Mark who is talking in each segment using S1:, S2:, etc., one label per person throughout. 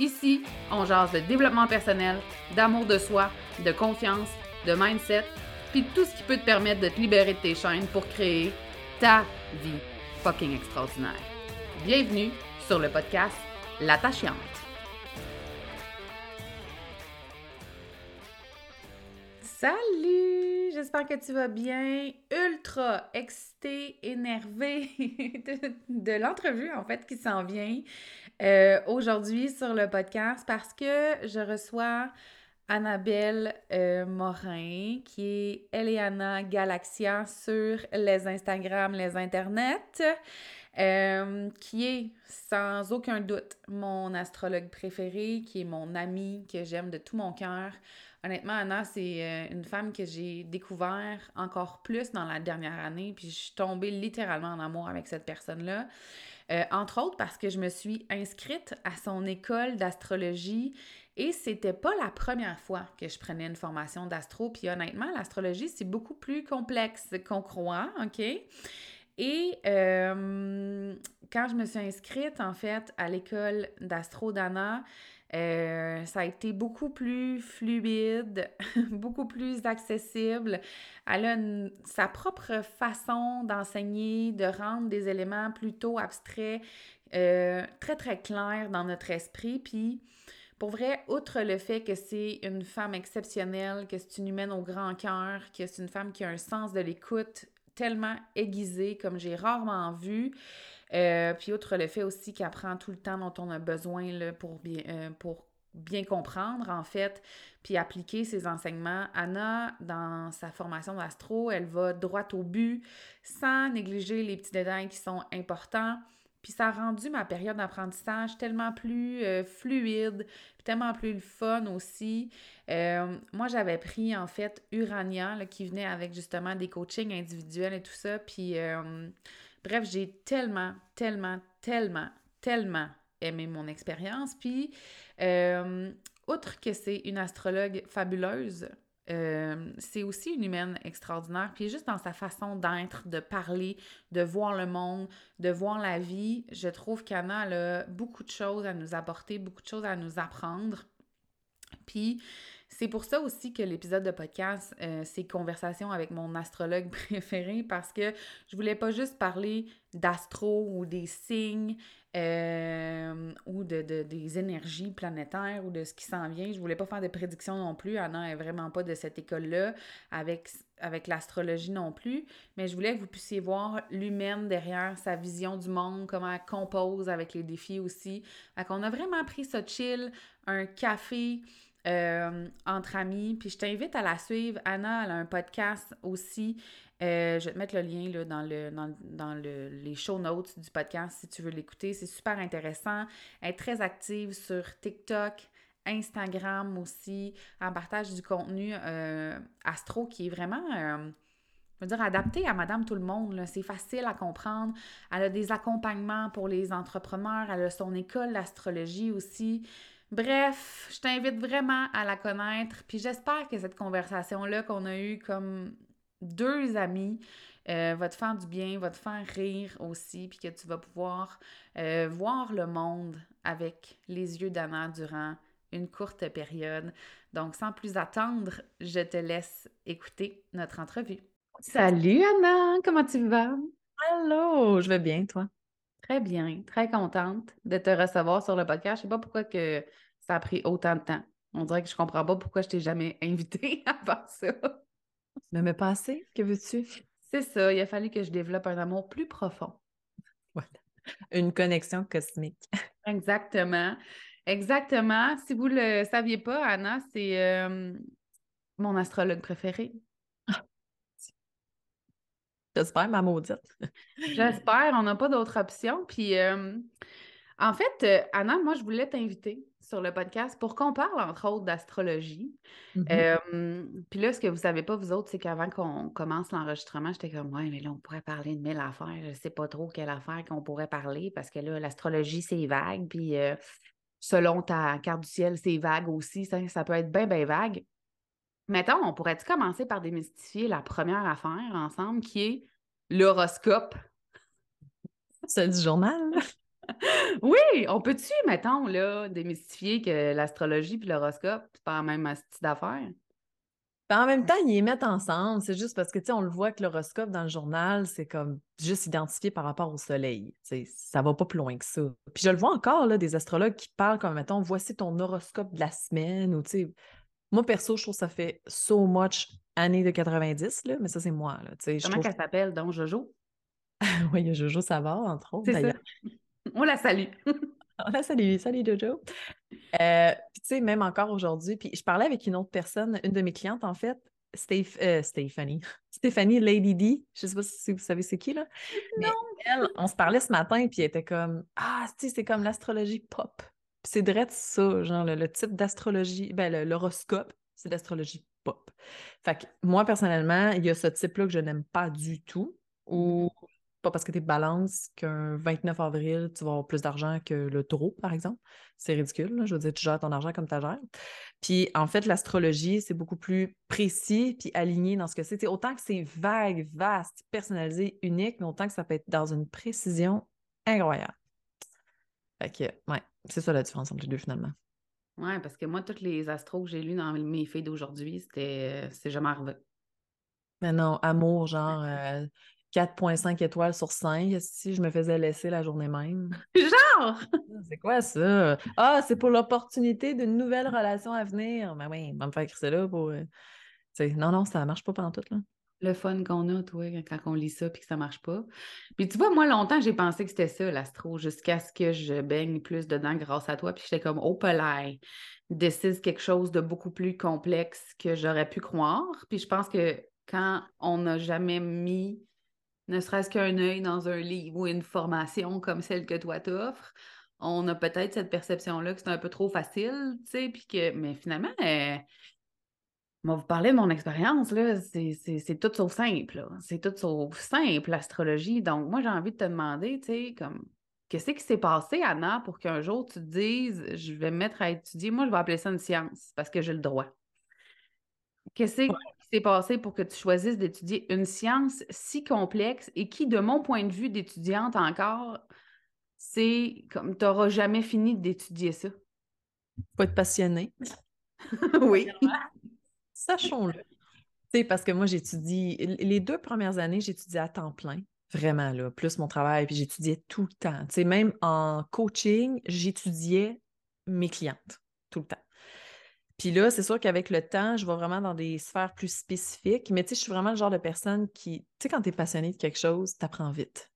S1: Ici, on jase de développement personnel, d'amour de soi, de confiance, de mindset, puis tout ce qui peut te permettre de te libérer de tes chaînes pour créer ta vie fucking extraordinaire. Bienvenue sur le podcast L'attachante. Salut! J'espère que tu vas bien. Ultra excitée, énervée de, l'entrevue en fait qui s'en vient euh, aujourd'hui sur le podcast parce que je reçois Annabelle euh, Morin qui est Eliana Galaxia sur les Instagram, les internets. Euh, qui est sans aucun doute mon astrologue préféré, qui est mon ami, que j'aime de tout mon cœur. Honnêtement, Anna, c'est euh, une femme que j'ai découvert encore plus dans la dernière année, puis je suis tombée littéralement en amour avec cette personne-là. Euh, entre autres parce que je me suis inscrite à son école d'astrologie et c'était pas la première fois que je prenais une formation d'astro. Puis honnêtement, l'astrologie, c'est beaucoup plus complexe qu'on croit, OK? Et euh, quand je me suis inscrite, en fait, à l'école d'astro d'Anna, euh, ça a été beaucoup plus fluide, beaucoup plus accessible. Elle a sa propre façon d'enseigner, de rendre des éléments plutôt abstraits, euh, très très clairs dans notre esprit. Puis, pour vrai, outre le fait que c'est une femme exceptionnelle, que c'est une humaine au grand cœur, que c'est une femme qui a un sens de l'écoute tellement aiguisé comme j'ai rarement vu, euh, puis outre le fait aussi qu'elle prend tout le temps dont on a besoin là, pour, bien, euh, pour bien comprendre, en fait, puis appliquer ses enseignements. Anna, dans sa formation d'astro, elle va droit au but, sans négliger les petits détails qui sont importants. Puis ça a rendu ma période d'apprentissage tellement plus euh, fluide, tellement plus fun aussi. moi, j'avais pris en fait Urania, qui venait avec justement des coachings individuels et tout ça. Puis Bref, j'ai tellement, tellement, tellement, tellement aimé mon expérience. Puis, euh, outre que c'est une astrologue fabuleuse, euh, c'est aussi une humaine extraordinaire. Puis juste dans sa façon d'être, de parler, de voir le monde, de voir la vie, je trouve qu'Anna a beaucoup de choses à nous apporter, beaucoup de choses à nous apprendre. Puis c'est pour ça aussi que l'épisode de podcast, euh, c'est conversation avec mon astrologue préféré parce que je voulais pas juste parler d'astro ou des signes euh, ou de, des énergies planétaires ou de ce qui s'en vient. Je voulais pas faire de prédictions non plus. Anna est vraiment pas de cette école-là avec, avec l'astrologie non plus. Mais je voulais que vous puissiez voir l'humaine derrière sa vision du monde, comment elle compose avec les défis aussi. Fait qu'on a vraiment pris ça chill, un café. Euh, entre amis. Puis je t'invite à la suivre. Anna, elle a un podcast aussi. Euh, je vais te mettre le lien là, dans, le, dans, le, les show notes du podcast si tu veux l'écouter. C'est super intéressant. Elle est très active sur TikTok, Instagram aussi. Elle partage du contenu euh, astro qui est vraiment. je veux dire, adapté à Madame Tout le Monde. C'est facile à comprendre. Elle a des accompagnements pour les entrepreneurs. Elle a son école d'astrologie aussi. Bref, je t'invite vraiment à la connaître. Puis j'espère que cette conversation-là qu'on a eue comme deux amis euh, va te faire du bien, va te faire rire aussi, puis que tu vas pouvoir euh, voir le monde avec les yeux d'Anna durant une courte période. Donc, sans plus attendre, je te laisse écouter notre entrevue. Salut Anna, comment tu vas?
S2: Allô, je vais bien, toi?
S1: Très bien, très contente de te recevoir sur le podcast. Je ne sais pas pourquoi que ça a pris autant de temps. On dirait que je ne comprends pas pourquoi je t'ai jamais invité à faire ça.
S2: Ne me pas assez, que veux-tu?
S1: C'est ça, il a fallu que je développe un amour plus profond.
S2: Voilà. Une connexion cosmique.
S1: Exactement. Exactement. Si vous ne le saviez pas, Anna, c'est euh, mon astrologue préféré.
S2: J'espère, ma maudite.
S1: J'espère, on n'a pas d'autre option. Puis, euh, en fait, euh, Anna, moi, je voulais t'inviter sur le podcast pour qu'on parle, entre autres, d'astrologie.
S2: Mhm.
S1: puis là, ce que vous ne savez pas, vous autres, c'est qu'avant qu'on commence l'enregistrement, j'étais comme, ouais, mais là, on pourrait parler de mille affaires. Je ne sais pas trop quelle affaire qu'on pourrait parler parce que là, l'astrologie, c'est vague. Puis, euh, selon ta carte du ciel, c'est vague aussi. Ça, ça peut être bien, bien vague. Mettons, on pourrait-tu commencer par démystifier la première affaire ensemble qui est l'horoscope?
S2: C'est du journal?
S1: oui, on peut-tu, mettons, là, démystifier que l'astrologie et l'horoscope, c'est pas la même style d'affaires?
S2: Ben, en même temps, ils les mettent ensemble. C'est juste parce que, tu sais, on le voit que l'horoscope dans le journal, c'est comme juste identifié par rapport au soleil. Sais, ça va pas plus loin que ça. Puis je le vois encore, là, des astrologues qui parlent comme, mettons, voici ton horoscope de la semaine ou, tu sais, moi, perso, je trouve que ça fait so much années de 90, là, mais ça, c'est moi. Là,
S1: Comment
S2: trouve...
S1: qu'elle s'appelle, donc Jojo?
S2: oui, il y a Jojo Savard, entre autres, d'ailleurs.
S1: On la salue.
S2: On la salue. Salut, Jojo. Euh, puis, tu sais, même encore aujourd'hui, puis je parlais avec une autre personne, une de mes clientes, en fait, Steph, euh, Stéphanie. Stéphanie Lady D. Je sais pas si vous savez c'est qui, là.
S1: Non.
S2: elle, on se parlait ce matin, puis elle était comme Ah, tu sais, c'est comme l'astrologie pop c'est direct ça, genre le, type d'astrologie, ben l'horoscope, c'est l'astrologie pop. Fait que moi, personnellement, il y a ce type-là que je n'aime pas du tout, ou pas parce que tu es balance qu'un 29 avril, tu vas avoir plus d'argent que le taureau, par exemple. C'est ridicule. Je veux dire, tu gères ton argent comme tu gères. Puis, en fait, l'astrologie, c'est beaucoup plus précis puis aligné dans ce que c'est. Autant que c'est vague, vaste, personnalisé, unique, mais autant que ça peut être dans une précision incroyable. Fait que, ouais, c'est ça la différence entre les deux finalement.
S1: Ouais, parce que moi, toutes les astros que j'ai lus dans mes filles d'aujourd'hui, c'était c'est jamais arrivé.
S2: Mais non, amour, genre 4.5 euh, étoiles sur 5, si je me faisais laisser la journée même.
S1: Genre!
S2: C'est quoi ça? Ah, c'est pour l'opportunité d'une nouvelle relation à venir. Ben oui, va me faire écrire ça là pour. Euh, non, non, ça marche pas pendant tout, là
S1: le fun qu'on a, toi, quand on lit ça puis que ça marche pas. Puis tu vois, moi, longtemps, j'ai pensé que c'était ça, l'astro, jusqu'à ce que je baigne plus dedans grâce à toi. Puis j'étais comme, oh, pelay, décide quelque chose de beaucoup plus complexe que j'aurais pu croire. Puis je pense que quand on n'a jamais mis ne serait-ce qu'un œil dans un livre ou une formation comme celle que toi t'offres, on a peut-être cette perception-là que c'est un peu trop facile, tu sais, puis que, mais finalement, euh, moi, vous parlez de mon expérience, là, c'est tout sauf simple. C'est tout sauf simple, l'astrologie. Donc, moi, j'ai envie de te demander, tu sais, comme, qu'est-ce qui s'est passé, Anna, pour qu'un jour tu te dises, je vais me mettre à étudier? Moi, je vais appeler ça une science parce que j'ai le droit. Qu'est-ce qui s'est passé pour que tu choisisses d'étudier une science si complexe et qui, de mon point de vue d'étudiante encore, c'est comme tu n'auras jamais fini d'étudier ça?
S2: Faut être passionné.
S1: oui.
S2: Sachons-le. parce que moi, j'étudie, les deux premières années, j'étudiais à temps plein, vraiment, là, plus mon travail, puis j'étudiais tout le temps. Tu sais, même en coaching, j'étudiais mes clientes tout le temps. Puis là, c'est sûr qu'avec le temps, je vais vraiment dans des sphères plus spécifiques, mais tu sais, je suis vraiment le genre de personne qui, tu sais, quand tu es passionné de quelque chose, tu apprends vite.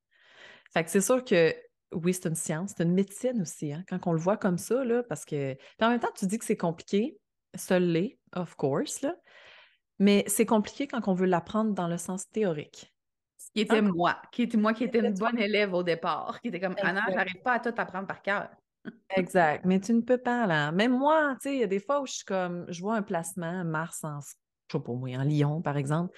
S2: Fait que c'est sûr que oui, c'est une science, c'est une médecine aussi, hein, quand on le voit comme ça, là, parce que. Puis en même temps, tu dis que c'est compliqué, seul l'est, of course, là. Mais c'est compliqué quand on veut l'apprendre dans le sens théorique.
S1: Ce qui était moi, qui était moi qui était une bonne élève au départ, qui était comme Anna, j'arrive pas à tout apprendre par cœur.
S2: exact, mais tu ne peux pas là. Même moi, tu sais, il y a des fois où je suis comme, je vois un placement Mars en, je sais pas moi, en Lyon par exemple,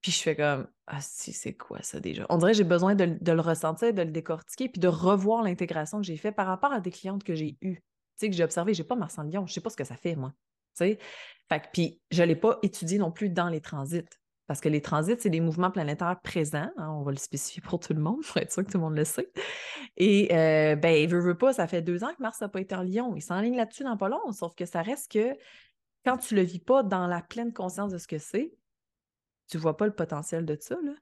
S2: puis je fais comme, ah si, c'est quoi ça déjà? On dirait que j'ai besoin de, de, le ressentir, de le décortiquer, puis de revoir l'intégration que j'ai fait par rapport à des clientes que j'ai eues. Tu sais, que j'ai observé, j'ai pas Mars en Lyon, je sais pas ce que ça fait, moi. Fait puis je ne l'ai pas étudié non plus dans les transits. Parce que les transits, c'est des mouvements planétaires présents. Hein, on va le spécifier pour tout le monde, pour être sûr que tout le monde le sait. Et euh, ben, veut, veut pas, ça fait deux ans que Mars n'a pas été en Lion. Il s'enligne là-dessus dans pas long, sauf que ça reste que quand tu le vis pas dans la pleine conscience de ce que c'est, tu vois pas le potentiel de ça. Là.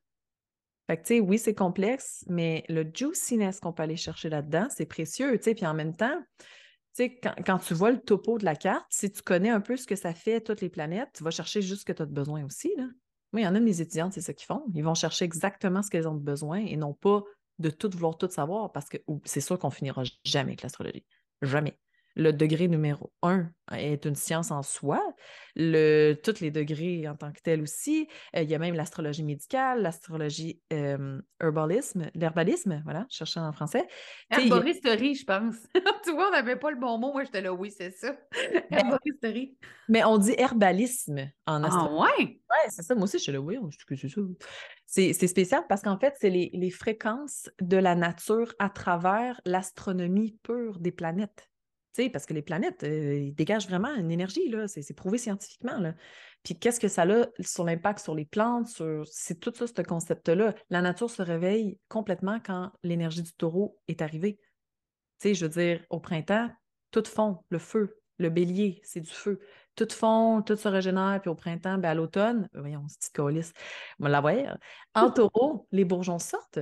S2: Fait que, tu sais, oui, c'est complexe, mais le juiciness qu'on peut aller chercher là-dedans, c'est précieux, tu sais. Puis en même temps, sais, quand, tu vois le topo de la carte, si tu connais un peu ce que ça fait, toutes les planètes, tu vas chercher juste ce que tu as besoin aussi. Là. Moi, il y en a de mes étudiantes, c'est ça qu'ils font. Ils vont chercher exactement ce qu'elles ont besoin et non pas de tout vouloir tout savoir parce que c'est sûr qu'on finira jamais avec l'astrologie. Jamais. Le degré numéro un est une science en soi. Le, tous les degrés en tant que tel aussi. Euh, il y a même l'astrologie médicale, l'astrologie euh, herbalisme, l'herbalisme, voilà, je cherchais en français.
S1: Herboristerie, je pense. tu vois, on n'avait pas le bon mot. Moi, j'étais là, oui, c'est ça. Herboristerie.
S2: Mais on dit herbalisme en astrologie.
S1: Ah ouais?
S2: Ouais, c'est ça. Moi aussi, je suis là, oui, c'est ça. C'est spécial parce qu'en fait, c'est les, les fréquences de la nature à travers l'astronomie pure des planètes parce que les planètes, euh, ils dégagent vraiment une énergie, là. C'est, prouvé scientifiquement. Là. Puis qu'est-ce que ça a sur l'impact sur les plantes, sur... c'est tout ça, ce concept-là. La nature se réveille complètement quand l'énergie du taureau est arrivée. Tu sais, je veux dire, au printemps, tout fond, le feu, le bélier, c'est du feu. Tout fond, tout se régénère, puis au printemps, ben à l'automne, voyons, petite colis, on va la voir. En taureau, les bourgeons sortent.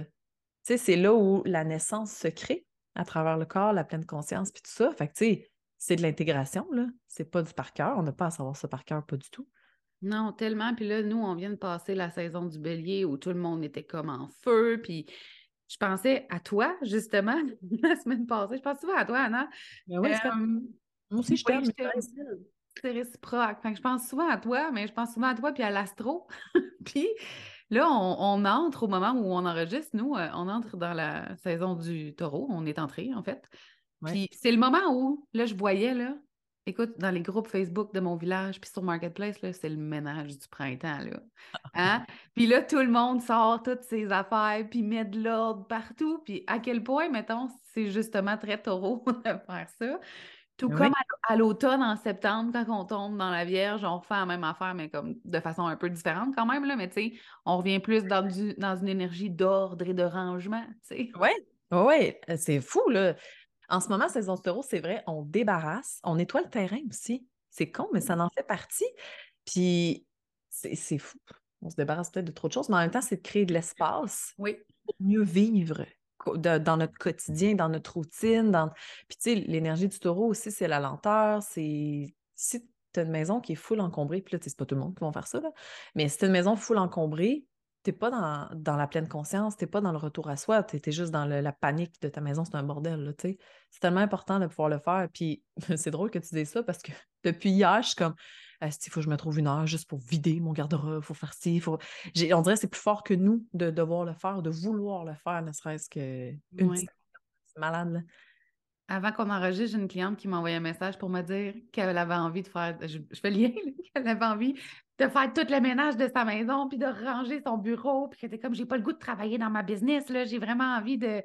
S2: C'est là où la naissance se crée à travers le corps, la pleine conscience, puis tout ça. Fait que, tu sais, c'est de l'intégration, là. C'est pas du par cœur. On n'a pas à savoir ça par cœur, pas du tout.
S1: Non, tellement. Puis là, nous, on vient de passer la saison du bélier où tout le monde était comme en feu. Puis je pensais à toi, justement, la semaine passée. Je pense souvent à toi, Anna.
S2: Ben oui, euh, Moi aussi, je t'aime.
S1: C'est réciproque. Fait que je pense souvent à toi, mais je pense souvent à toi puis à l'astro. puis Là, on, entre au moment où on enregistre, nous, euh, on entre dans la saison du taureau, on est entré en fait. Puis c'est le moment où, là, je voyais, là, écoute, dans les groupes Facebook de mon village, puis sur Marketplace, là, c'est le ménage du printemps, là. Hein? puis là, tout le monde sort toutes ses affaires, puis met de l'ordre partout. Puis à quel point, mettons, c'est justement très taureau de faire ça. Tout comme à, l'automne, en septembre, quand on tombe dans la Vierge, on refait la même affaire, mais comme de façon un peu différente quand même, là, mais tu sais, on revient plus dans, dans une énergie d'ordre et de rangement.
S2: Oui, oui, euh, c'est fou, là. En ce moment, saison taureau, c'est vrai, on débarrasse, on nettoie le terrain aussi. C'est con, mais ça en fait partie. Puis, c'est fou. On se débarrasse peut-être de trop de choses, mais en même temps, c'est de créer de l'espace
S1: oui.
S2: pour mieux vivre dans notre quotidien, dans notre routine. Dans... Puis, tu sais, l'énergie du taureau aussi, c'est la lenteur. C'est. Si tu as une maison qui est full encombrée, puis là, c'est pas tout le monde qui va faire ça, là, mais si tu une maison full encombrée, t'es pas dans, dans, la pleine conscience, t'es pas dans le retour à soi, tu es, juste dans la panique de ta maison, c'est un bordel, tu sais. C'est tellement important de pouvoir le faire. Puis c'est drôle que tu dises ça parce que depuis hier, je suis comme, il faut que je me trouve une heure juste pour vider mon garde-robe, il faut faire ci, faut... On dirait que c'est plus fort que nous de devoir le faire, de vouloir le faire, ne serait-ce qu'une C'est malade, là.
S1: Avant qu'on enregistre, j'ai une cliente qui m'a envoyé un message pour me dire qu'elle avait envie de faire, je, fais le lien, qu'elle avait envie de faire tout le ménage de sa maison, puis de ranger son bureau, puis qu'elle était comme, j'ai pas le goût de travailler dans ma business, là, j'ai vraiment envie de,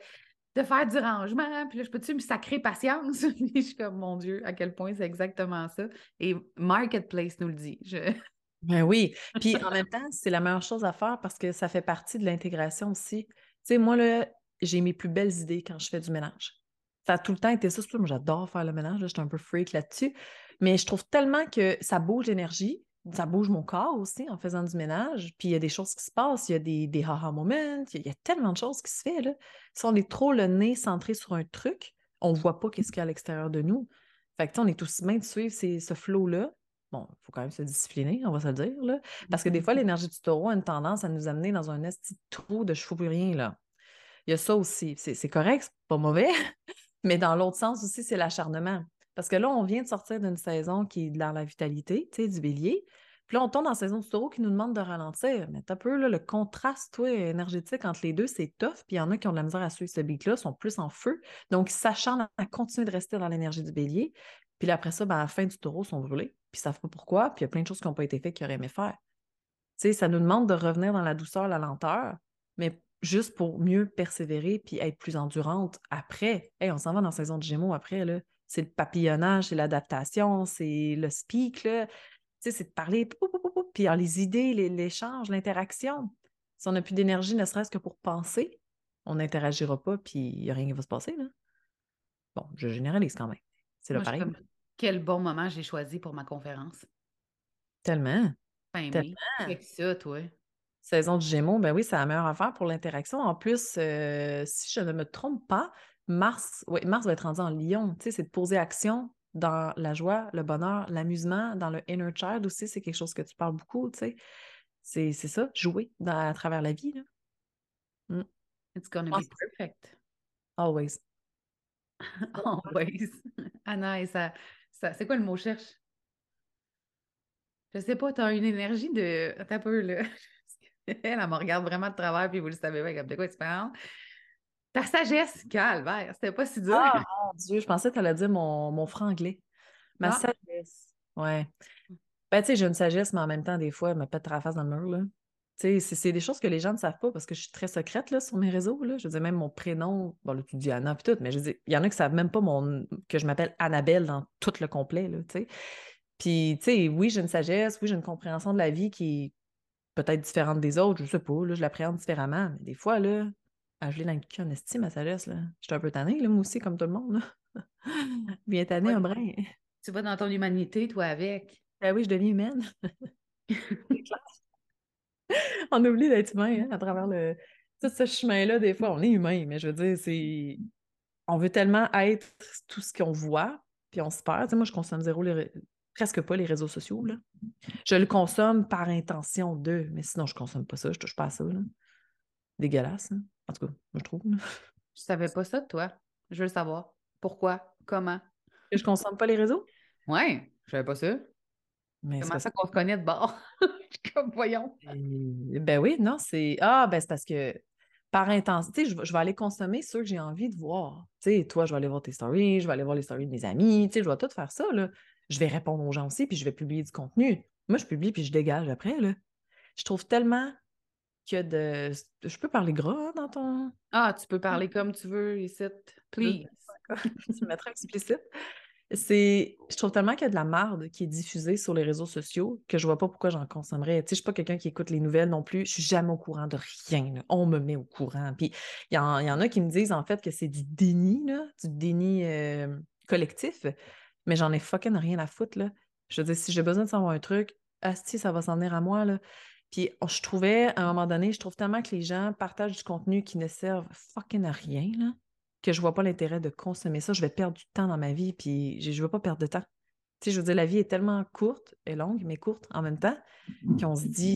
S1: de faire du rangement, puis là, je peux-tu me sacrer patience? je suis comme, mon Dieu, à quel point c'est exactement ça? Et Marketplace nous le dit.
S2: Ben oui, puis en même temps, c'est la meilleure chose à faire parce que ça fait partie de l'intégration aussi. Tu sais, moi, là, j'ai mes plus belles idées quand je fais du ménage. Ça a tout le temps été ça. Moi, j'adore faire le ménage. Je suis un peu freak là-dessus. Mais je trouve tellement que ça bouge l'énergie. Ça bouge mon corps aussi en faisant du ménage. Puis il y a des choses qui se passent. Il y a des, des haha moments. Il y, a, tellement de choses qui se font. Là. Si on est trop le nez centré sur un truc, on ne voit pas qu'est-ce qu'il y a à l'extérieur de nous. Fait que, on est aussi bien de suivre ce flow-là. Bon, il faut quand même se discipliner, on va se le dire. Là. Parce que des fois, l'énergie du taureau a une tendance à nous amener dans un esti trou de cheveux plus rien. Là. Il y a ça aussi. C'est correct, c'est pas mauvais, mais dans l'autre sens aussi, c'est l'acharnement. Parce que là, on vient de sortir d'une saison qui est dans la vitalité, tu sais, du bélier. Puis là, on tombe dans la saison du taureau qui nous demande de ralentir. Mais un peu, le contraste toi, énergétique entre les deux, c'est tough. Puis il y en a qui ont de la misère à suivre ce beat-là, sont plus en feu. Donc, ils s'acharnent à continuer de rester dans l'énergie du bélier. Puis là, après ça, ben, à la fin du taureau, ils sont brûlés. Puis ils savent pas pourquoi. Puis il y a plein de choses qui n'ont pas été faites qu'ils auraient aimé faire. Tu sais, ça nous demande de revenir dans la douceur, la lenteur. Mais juste pour mieux persévérer puis être plus endurante après. Hey, on s'en va dans la saison de Gémeaux après, là. C'est le papillonnage, c'est l'adaptation, c'est le speak, là. Tu sais, c'est de parler, puis les idées, l'échange, l'interaction. Si on n'a plus d'énergie, ne serait-ce que pour penser, on n'interagira pas, puis il n'y a rien qui va se passer, là. Bon, je généralise quand même. C'est le pareil.
S1: Quel bon moment j'ai choisi pour ma conférence.
S2: Tellement.
S1: Ben Tellement. oui. ça, toi.
S2: Saison du Gémeaux, ben oui, c'est la meilleure affaire pour l'interaction. En plus, euh, si je ne me trompe pas, Mars, oui, Mars va être rendu en Lion. Tu sais, c'est de poser action dans la joie, le bonheur, l'amusement, dans le inner child aussi, c'est quelque chose que tu parles beaucoup, tu sais. C'est ça, jouer à travers la vie. Là.
S1: Mm. It's gonna be perfect.
S2: Always.
S1: Always. Anna, et ça, ça c'est quoi le mot cherche? Je sais pas, tu as une énergie de. T'as peu, là. elle, elle me regarde vraiment de travers, puis vous le savez pas, comme de quoi tu parles? Ta sagesse, calvaire, c'était pas si dur.
S2: Ah, mon Dieu, je pensais que tu allais dire mon, mon franglais. Ma ah. sagesse. Ouais. Ben, tu sais, j'ai une sagesse, mais en même temps, des fois, elle me pète la face dans le mur, là. Tu sais, c'est des choses que les gens ne savent pas parce que je suis très secrète, là, sur mes réseaux, là. Je veux dire, même mon prénom, bon, là, tu dis Anna, puis tout, mais je dis, il y en a qui savent même pas mon, que je m'appelle Annabelle dans tout le complet, là, tu sais. Puis, tu sais, oui, j'ai une sagesse, oui, j'ai une compréhension de la vie qui est peut-être différente des autres, je sais pas, là, je l'appréhende différemment, mais des fois, là, ah, je l'ai dans le cul en estime, ma sagesse, là. Je suis un peu tannée, là, moi aussi, comme tout le monde, là. Bien tannée, un brin.
S1: Tu vas dans ton humanité, toi, avec.
S2: Ben oui, je deviens humaine. on oublie d'être humain, hein, à travers le... tout ce chemin-là, des fois, on est humain, mais je veux dire, c'est... On veut tellement être tout ce qu'on voit, puis on se perd. Tu sais, moi, je consomme zéro les presque pas les réseaux sociaux. Là. Je le consomme par intention d'eux, mais sinon, je consomme pas ça, je touche pas à ça. Là. Dégueulasse, hein. En tout cas, je trouve.
S1: Je savais pas ça de toi. Je veux le savoir. Pourquoi? Comment?
S2: Que je consomme pas les réseaux?
S1: Ouais, je savais pas ça. Mais Comment ça qu'on se connaît de bord? Comme voyons.
S2: ben oui, non, c'est. Ah, ben c'est parce que par intensité, je, je, vais aller consommer ceux que j'ai envie de voir. Tu sais, toi, je vais aller voir tes stories, je vais aller voir les stories de mes amis, tu sais, je vais tout faire ça, là je vais répondre aux gens aussi, puis je vais publier du contenu. Moi, je publie, puis je dégage après. Là. Je trouve tellement que de. Je peux parler gras dans ton.
S1: Ah, tu peux parler comme tu veux ici. Please.
S2: tu me mettras explicite. C'est. Je trouve tellement qu'il y a de la marde qui est diffusée sur les réseaux sociaux que je vois pas pourquoi j'en consommerais. Tu sais, je suis pas quelqu'un qui écoute les nouvelles non plus. Je suis jamais au courant de rien. On me met au courant. Puis il y, en a qui me disent en fait que c'est du déni, là, du déni euh, collectif mais j'en ai fucking rien à foutre, là. Je veux dire, si j'ai besoin de savoir un truc, asti, ça va s'en venir à moi, là. Puis oh, je trouvais, à un moment donné, je trouve tellement que les gens partagent du contenu qui ne servent fucking à rien, là, que je vois pas l'intérêt de consommer ça. Je vais perdre du temps dans ma vie, puis je veux pas perdre de temps. Tu sais, je veux dire, la vie est tellement courte et longue, mais courte en même temps, qu'on se dit...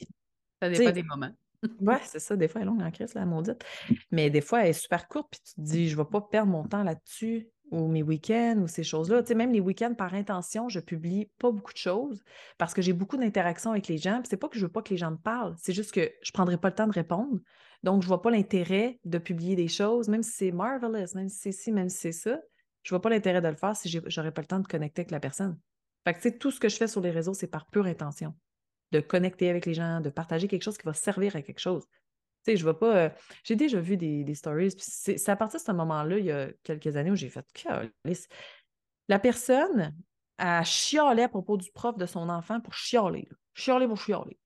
S1: Ça dépend des moments.
S2: ouais, c'est ça. Des fois, elle est longue en crise, la maudite. Mais des fois, elle est super courte, puis tu te dis, je vais pas perdre mon temps là-dessus ou mes week-ends ou ces choses-là. Tu sais, même les week-ends, par intention, je publie pas beaucoup de choses parce que j'ai beaucoup d'interactions avec les gens. C'est pas que je veux pas que les gens me parlent, c'est juste que je prendrai pas le temps de répondre. Donc, je vois pas l'intérêt de publier des choses, même si c'est marvelous, même si c'est ci, même si c'est ça. Je vois pas l'intérêt de le faire si j'aurais pas le temps de connecter avec la personne. Fait que, tu sais, tout ce que je fais sur les réseaux, c'est par pure intention. De connecter avec les gens, de partager quelque chose qui va servir à quelque chose. Tu sais, je vois pas. Euh, j'ai déjà vu des, des stories. C'est à partir de ce moment-là, il y a quelques années, où j'ai fait La personne a chialé à propos du prof de son enfant pour chialer. Chialer pour chialer.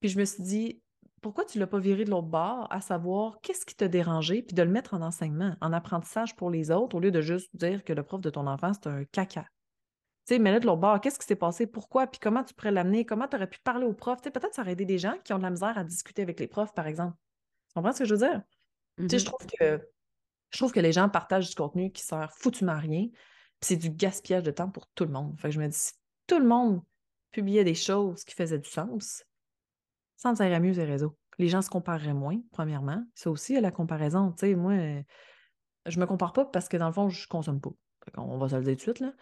S2: Puis je me suis dit, pourquoi tu ne l'as pas viré de l'autre bord, à savoir qu'est-ce qui t'a dérangé, puis de le mettre en enseignement, en apprentissage pour les autres, au lieu de juste dire que le prof de ton enfant, c'est un caca? Tu sais, mais là, de l'autre bord, qu'est-ce qui s'est passé? Pourquoi? Puis comment tu pourrais l'amener? Comment tu aurais pu parler aux profs? Tu sais, peut-être ça aurait aidé des gens qui ont de la misère à discuter avec les profs, par exemple. Tu comprends ce que je veux dire? Tu sais, je mm-hmm. trouve que je trouve que les gens partagent du contenu qui sert foutument à rien. Puis c'est du gaspillage de temps pour tout le monde. Fait que je me dis, si tout le monde publiait des choses qui faisaient du sens, ça irait mieux les réseaux. Les gens se compareraient moins, premièrement. Ça aussi, la comparaison. Tu sais, moi, je me compare pas parce que dans le fond, je consomme pas. On va se le dire tout de suite, là.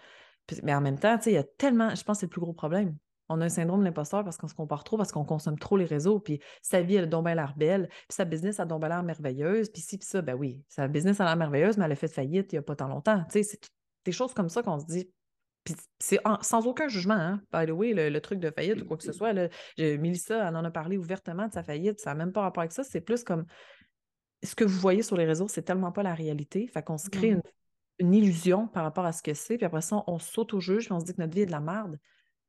S2: Mais en même temps, il y a tellement, je pense que c'est le plus gros problème. On a un syndrome de l'imposteur parce qu'on se compare trop, parce qu'on consomme trop les réseaux, puis sa vie, elle a donc l'air belle, puis sa business a donc l'air merveilleuse, puis si, puis ça, ben oui, sa business a l'air merveilleuse, mais elle a fait faillite il n'y a pas tant longtemps. Tu sais, c'est des choses comme ça qu'on se dit. Puis c'est sans aucun jugement, hein. By the way, le, truc de faillite ou quoi que ce soit, là, Mélissa, elle en a parlé ouvertement de sa faillite, ça n'a même pas rapport avec ça, c'est plus comme ce que vous voyez sur les réseaux, c'est tellement pas la réalité. Fait qu'on se crée une une illusion par rapport à ce que c'est, puis après ça, on saute au juge, puis on se dit que notre vie est de la merde.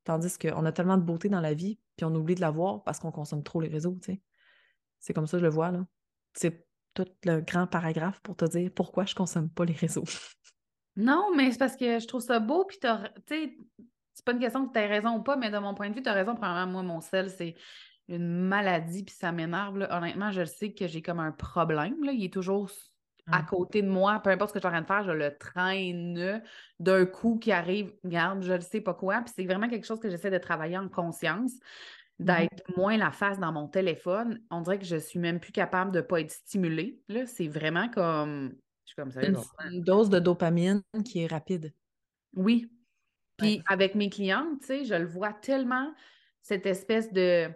S2: Tandis qu'on a tellement de beauté dans la vie, puis on oublie de la voir parce qu'on consomme trop les réseaux, tu sais. C'est comme ça je le vois, là. C'est tout le grand paragraphe pour te dire pourquoi je consomme pas les réseaux.
S1: non, mais c'est parce que je trouve ça beau, puis tu sais, c'est pas une question que tu as raison ou pas, mais de mon point de vue, tu as raison. Premièrement, moi, mon sel, c'est une maladie, puis ça m'énerve. Honnêtement, je sais que j'ai comme un problème. Là. Il est toujours à côté de moi, peu importe ce que je suis en train de faire, je le traîne d'un coup qui arrive, regarde, je ne sais pas quoi. Puis c'est vraiment quelque chose que j'essaie de travailler en conscience. d'être moins la face dans mon téléphone, on dirait que je suis même plus capable de ne pas être stimulée. Là, c'est vraiment comme. Je suis comme ça.
S2: Une, une dose de dopamine qui est rapide.
S1: Oui. Puis avec mes clientes, tu sais, je le vois tellement, cette espèce de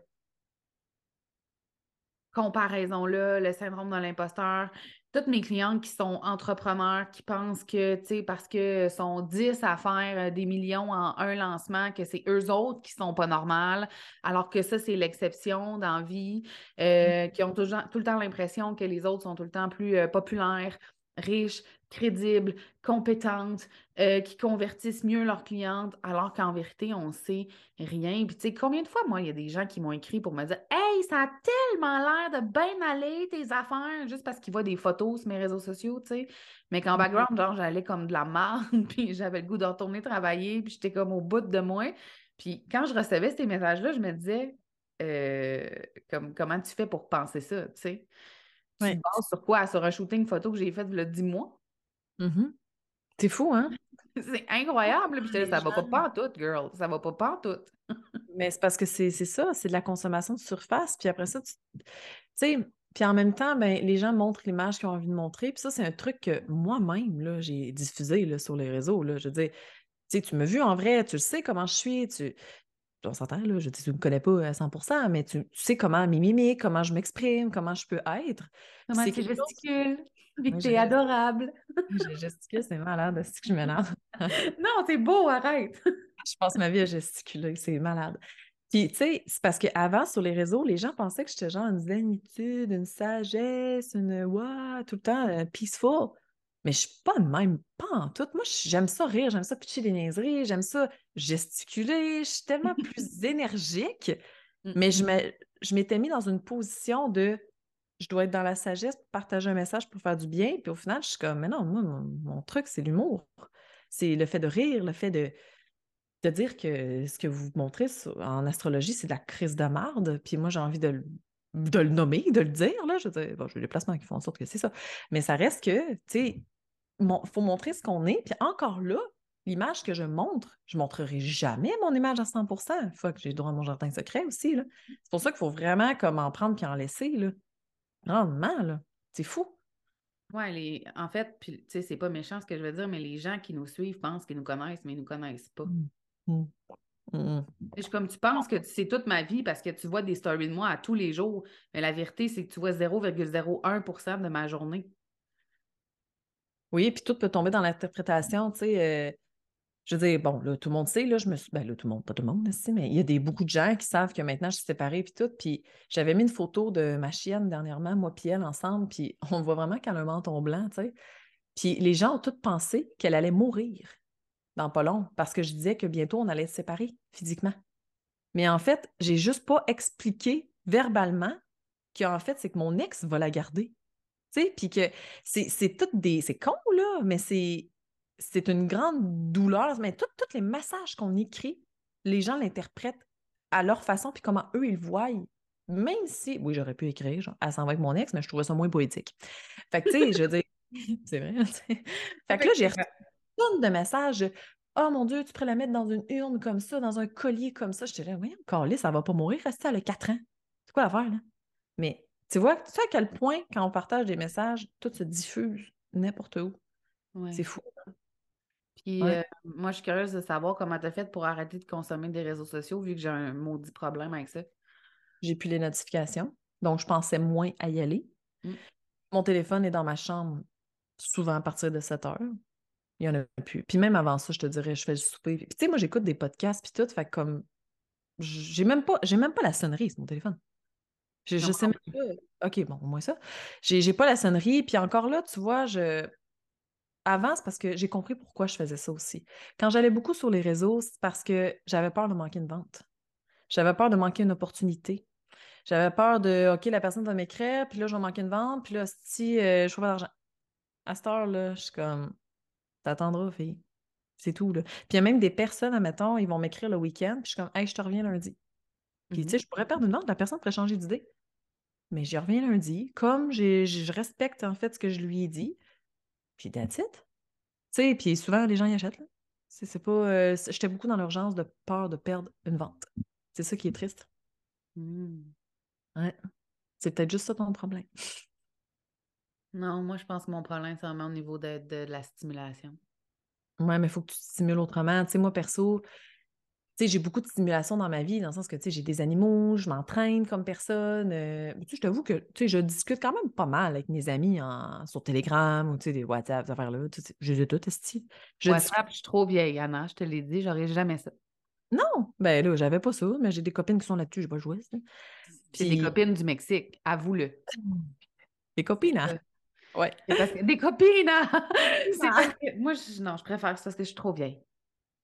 S1: comparaison-là, le syndrome de l'imposteur. Toutes mes clientes qui sont entrepreneurs, qui pensent que, tu sais, parce que sont 10 à faire euh, des millions en un lancement, que c'est eux autres qui sont pas normales, alors que ça, c'est l'exception dans la vie, euh, qui ont toujours, tout le temps l'impression que les autres sont tout le temps plus euh, populaires, riches, crédibles, compétentes, euh, qui convertissent mieux leurs clientes, alors qu'en vérité, on sait rien. Puis, tu sais, combien de fois, moi, il y a des gens qui m'ont écrit pour me dire Hey, ça a tellement l'air de bien aller tes affaires, juste parce qu'ils voient des photos sur mes réseaux sociaux, tu sais. Mais qu'en mm-hmm. background, genre, j'allais comme de la marde, puis j'avais le goût de retourner travailler, puis j'étais comme au bout de moi. Puis, quand je recevais ces messages-là, je me disais euh, comme, Comment tu fais pour penser ça, tu sais? Tu te bases sur quoi? Sur un shooting photo que j'ai fait il y a 10 mois?
S2: Mm-hmm. C'est fou, hein?
S1: c'est incroyable. Puis ça va pas pas tout, girl. Ça va pas pas tout.
S2: Mais c'est parce que c'est ça, c'est de la consommation de surface. Puis après ça, tu sais, puis en même temps, ben, les gens montrent l'image qu'ils ont envie de montrer. Puis ça, c'est un truc que moi-même, j'ai diffusé là, sur les réseaux. Là. Je veux dire, tu sais, tu m'as vu en vrai, tu sais comment je suis, tu, on s'entend, là, je ne me connais pas à 100% mais tu, sais comment m'imimer, comment je m'exprime, comment je peux être.
S1: Comment tu gesticules, puis que es adorable.
S2: je gesticule, c'est malade, c'est que je m'énerve?
S1: non, c'est beau, arrête.
S2: je passe ma vie à gesticuler, c'est malade. Puis, tu sais, c'est parce qu'avant, sur les réseaux, les gens pensaient que j'étais genre une zénitude, une sagesse, une wow, tout le temps euh, peaceful. Mais je suis pas de même, pas en tout. Moi, j'aime ça rire, j'aime ça pitcher des niaiseries, j'aime ça gesticuler. Je suis tellement plus énergique. Mais je m'étais mis dans une position de je dois être dans la sagesse pour partager un message pour faire du bien. Puis au final, je suis comme, mais non, moi, mon, truc, c'est l'humour. C'est le fait de rire, le fait de, de dire que ce que vous montrez en astrologie, c'est de la crise de marde. Puis moi, j'ai envie de, de le nommer, de le dire. Là. Je veux dire, j'ai les placements qui font en sorte que c'est ça. Mais ça reste que, tu sais, il faut montrer ce qu'on est. Puis encore là, l'image que je montre, je ne montrerai jamais mon image à 100 Une fois que j'ai droit à mon jardin secret aussi. C'est pour ça qu'il faut vraiment comme en prendre puis en laisser. Là. Grandement, là. C'est fou.
S1: Oui, les... en fait, puis tu sais, c'est pas méchant ce que je veux dire, mais les gens qui nous suivent pensent qu'ils nous connaissent, mais ils nous connaissent pas. Mmh. Mmh. Mmh. Je, comme tu penses que c'est toute ma vie parce que tu vois des stories de moi à tous les jours, mais la vérité, c'est que tu vois 0,01% de ma journée.
S2: Oui, puis tout peut tomber dans l'interprétation, tu sais. Euh, je veux dire, bon, là, tout le monde sait, là, je me suis. Ben là, tout le monde, pas tout le monde, mais il y a des, beaucoup de gens qui savent que maintenant je suis séparée, puis tout. Puis j'avais mis une photo de ma chienne dernièrement, moi, puis elle, ensemble, puis on voit vraiment qu'elle a un menton blanc, tu sais. Puis les gens ont tous pensé qu'elle allait mourir dans pas long, parce que je disais que bientôt on allait se séparer physiquement. Mais en fait, j'ai juste pas expliqué verbalement qu'en fait, c'est que mon ex va la garder puis que c'est tout des. C'est con, là, mais c'est c'est une grande douleur. Mais tous les messages qu'on écrit, les gens l'interprètent à leur façon, puis comment eux, ils le voient. Même si, oui, j'aurais pu écrire, genre, elle s'en va avec mon ex, mais je trouvais ça moins poétique. Fait que, tu sais, je veux dire, c'est vrai, Fait que là, j'ai reçu de messages. Oh mon Dieu, tu pourrais la mettre dans une urne comme ça, dans un collier comme ça. Je te là, oui, encore là, ça va pas mourir, rester elle a 4 ans. C'est quoi l'affaire, là? Mais tu vois, tu sais à quel point, quand on partage des messages, tout se diffuse n'importe où. C'est fou.
S1: Puis euh, moi, je suis curieuse de savoir comment tu as fait pour arrêter de consommer des réseaux sociaux, vu que j'ai un maudit problème avec ça.
S2: J'ai plus les notifications, donc je pensais moins à y aller. Mmh. Mon téléphone est dans ma chambre souvent à partir de 7 heures. Il y en a plus. Puis même avant ça, je te dirais, je fais du souper. Puis tu sais, moi, j'écoute des podcasts, puis tout, fait comme... J'ai même pas, j'ai même pas la sonnerie sur mon téléphone. Je, je sais même pas. OK, bon, au moins ça. J'ai pas la sonnerie. Puis encore là, tu vois, je. Avant, c'est parce que j'ai compris pourquoi je faisais ça aussi. Quand j'allais beaucoup sur les réseaux, c'est parce que j'avais peur de manquer une vente. J'avais peur de manquer une opportunité. J'avais peur de OK, la personne va m'écrire, puis là, je vais manquer une vente, puis là, si euh, je trouve d'argent. À cette heure-là, je suis comme T'attendras, fille. C'est tout, là. Puis il y a même des personnes, admettons, ils vont m'écrire le week-end, puis je suis comme Hey, je te reviens lundi. Puis, tu sais, mmh je pourrais perdre une vente, la personne pourrait changer d'idée. Mais j'y reviens lundi, comme je respecte en fait ce que je lui ai dit, puis that's it. Tu sais, puis souvent, les gens y achètent. Là. C'est, pas. Euh, j'étais beaucoup dans l'urgence de peur de perdre une vente. C'est ça qui est triste.
S1: Hmm.
S2: Ouais. C'est peut-être juste ça ton problème.
S1: Non, moi, je pense que mon problème, c'est vraiment au niveau de, de la stimulation.
S2: Ouais, mais il faut que tu te stimules autrement. Tu sais, moi, perso, j'ai beaucoup de stimulation dans ma vie, dans le sens que, tu sais, j'ai des animaux, je m'entraîne comme personne. euh, je t'avoue que, tu sais, je discute quand même pas mal avec mes amis en- sur Telegram ou, tu sais, des WhatsApp, ces affaires-là. Je les ai toutes. Je
S1: WhatsApp, je suis trop vieille, Anna, je te l'ai dit, j'aurais jamais ça.
S2: Non, ben là, j'avais pas ça, mais j'ai des copines qui sont là-dessus, j'ai pas joué. ça.
S1: C'est des
S2: Puis-
S1: copines du Mexique, avoue-le.
S2: Des copines, hein? Ouais.
S1: C'est parce que- Des copines, hein? C'est
S2: Ah.
S1: parce que moi, je... non, je préfère ça parce que je suis trop vieille.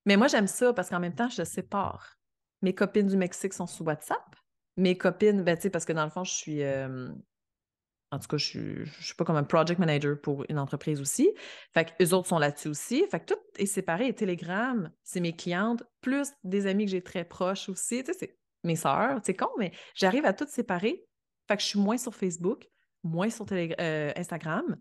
S2: Mais moi, j'aime ça parce qu'en même temps, je sépare. Mes copines du Mexique sont sous WhatsApp. Mes copines, ben, tu sais, parce que dans le fond, je suis. euh, En tout cas, je suis, je suis pas comme un project manager pour une entreprise aussi. Fait que eux autres sont là-dessus aussi. Fait que tout est séparé. Et Telegram, c'est mes clientes, plus des amis que j'ai très proches aussi. Tu sais, c'est mes sœurs. C'est con, mais j'arrive à tout séparer. Fait que je suis moins sur Facebook, moins sur euh, Instagram.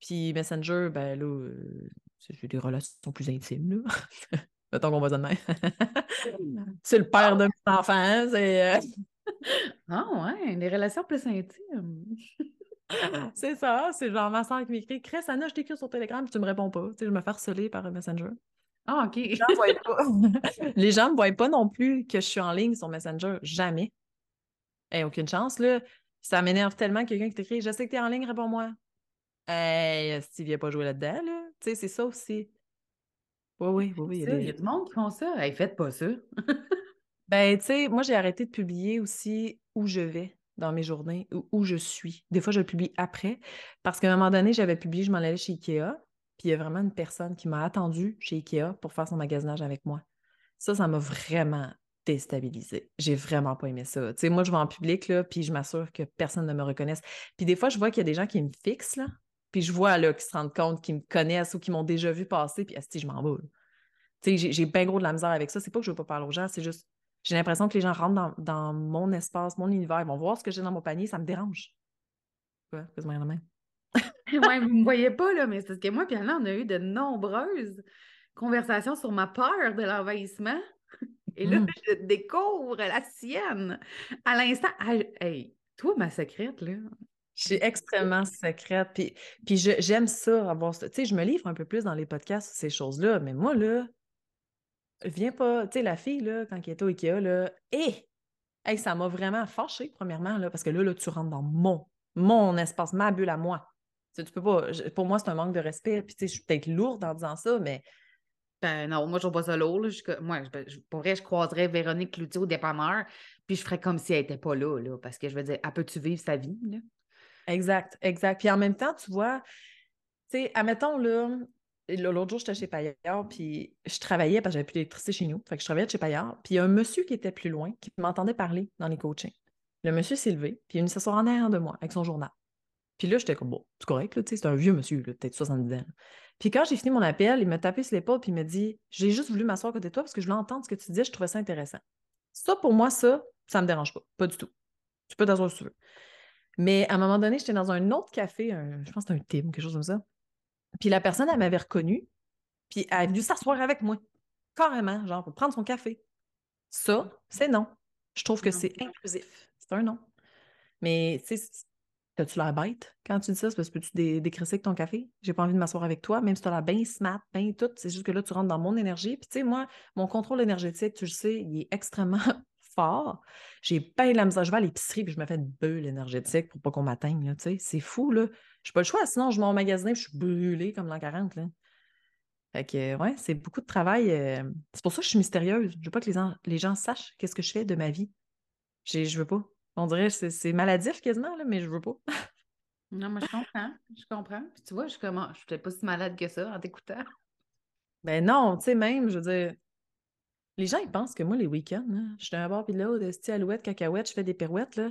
S2: Puis Messenger, ben là, euh, j'ai des relations plus intimes, là. Mettons qu'on va dire de même. c'est le père de mes enfants, c'est... euh,
S1: Ah ouais, des relations plus intimes.
S2: c'est ça, c'est genre ma soeur qui m'écrit « Chris, Anna, je t'écris sur Telegram, puis tu me réponds pas. » Tu sais, je me fais harceler par un Messenger.
S1: Ah, OK.
S2: Les gens ne voient pas. Les gens ne voient pas non plus que je suis en ligne sur Messenger. Jamais. Hey, aucune chance, là. Ça m'énerve tellement quelqu'un qui t'écrit « Je sais que t'es en ligne, réponds-moi. » Hey, Steve, il a pas joué là-dedans, là. Tu sais, c'est ça aussi. Oui, oui, oui, il y des-
S1: y a du monde qui font ça. Hey, faites pas ça.
S2: Ben, tu sais, moi, j'ai arrêté de publier aussi où je vais dans mes journées, ou où je suis. Des fois, je le publie après, parce qu'à un moment donné, j'avais publié, je m'en allais chez Ikea, puis il y a vraiment une personne qui m'a attendu chez Ikea pour faire son magasinage avec moi. Ça, ça m'a vraiment déstabilisée. J'ai vraiment pas aimé ça. Tu sais, moi, je vais en public, là, puis je m'assure que personne ne me reconnaisse. Puis des fois, je vois qu'il y a des gens qui me fixent, là, puis je vois, là, qui se rendent compte, qui me connaissent ou qui m'ont déjà vu passer, puis esti, je m'en vais. Tu sais, j'ai- bien gros de la misère avec ça. C'est pas que je veux pas parler aux gens, c'est juste j'ai l'impression que les gens rentrent dans, dans mon espace, mon univers, ils vont voir ce que j'ai dans mon panier, ça me dérange. Quoi? Quasiment de même.
S1: ouais, vous me voyez pas, là, mais c'est parce que moi, puis Anna, on a eu de nombreuses conversations sur ma peur de l'envahissement. Et là,
S2: Mm.
S1: je découvre la sienne. À l'instant, Ah, hey, toi, ma secrète, là.
S2: Je suis extrêmement secrète. Puis, puis j'aime ça, avoir. Tu sais, je me livre un peu plus dans les podcasts ces choses-là, mais moi, là, viens pas. Tu sais, la fille, là, quand elle était au Ikea, là, hé! Hey, ça m'a vraiment fâchée, premièrement, là, parce que là, là, tu rentres dans mon, mon espace, ma bulle à moi. Tu tu peux pas. pour moi, c'est un manque de respect. Puis, tu sais, je suis peut-être lourde en disant ça, mais
S1: Ben non, moi, je trouve pas ça lourd. Moi, je, pour vrai, je croiserais Véronique Cloutier au dépanneur, puis je ferais comme si elle était pas là, là, parce que je veux dire, elle peut-tu vivre sa vie, là?
S2: Exact, exact. Puis en même temps, tu vois, tu sais, admettons, là, l'autre jour, j'étais chez Payard, puis je travaillais parce que j'avais plus d'électricité chez nous. Fait que je travaillais chez Payard. Puis il y a un monsieur qui était plus loin, qui m'entendait parler dans les coachings. Le monsieur s'est levé, puis il est venu s'asseoir en arrière de moi avec son journal. Puis là, j'étais comme, bon, c'est correct, là, tu sais, c'est un vieux monsieur, peut-être 70 ans. Puis quand j'ai fini mon appel, il m'a tapé sur l'épaule, puis il m'a dit, j'ai juste voulu m'asseoir à côté de toi parce que je voulais entendre ce que tu disais, je trouvais ça intéressant. Ça, pour moi, ça, ça me dérange pas, pas du tout. Tu peux t'asseoir si tu veux. Mais à un moment donné, j'étais dans un autre café, un- je pense que c'était un Tim, quelque chose comme ça. Puis la personne, elle m'avait reconnue, puis elle est venue s'asseoir avec moi, carrément, genre pour prendre son café. Ça, c'est non. Je trouve que c'est inclusif. C'est un non. Mais, tu sais, t'as-tu l'air bête quand tu dis ça? C'est parce que peux-tu dé avec ton café? J'ai pas envie de m'asseoir avec toi, même si t'as l'air bien smart, bien tout. C'est juste que là, tu rentres dans mon énergie. Puis, tu sais, moi, mon contrôle énergétique, tu le sais, il est extrêmement fort. J'ai bien de la misère. Je vais à l'épicerie puis je me fais une bulle énergétique pour pas qu'on m'atteigne. C'est fou, là. J'ai pas le choix, sinon je m'en magasin et je suis brûlée comme l'an 40, là. Fait que, ouais, c'est beaucoup de travail. euh, C'est pour ça que je suis mystérieuse. Je veux pas que les, en- les gens sachent qu'est-ce que je fais de ma vie. Je veux pas. On dirait que c'est c'est maladif quasiment, là, mais je veux pas.
S1: Non, moi, je comprends. Je comprends. Puis tu vois, je suis comment, je suis peut-être pas si malade que ça en t'écoutant.
S2: Ben non, tu sais, même, je veux dire, les gens, ils pensent que moi, les week-ends, je suis d'un bord puis de style alouette, cacahuète, je fais des pirouettes, là.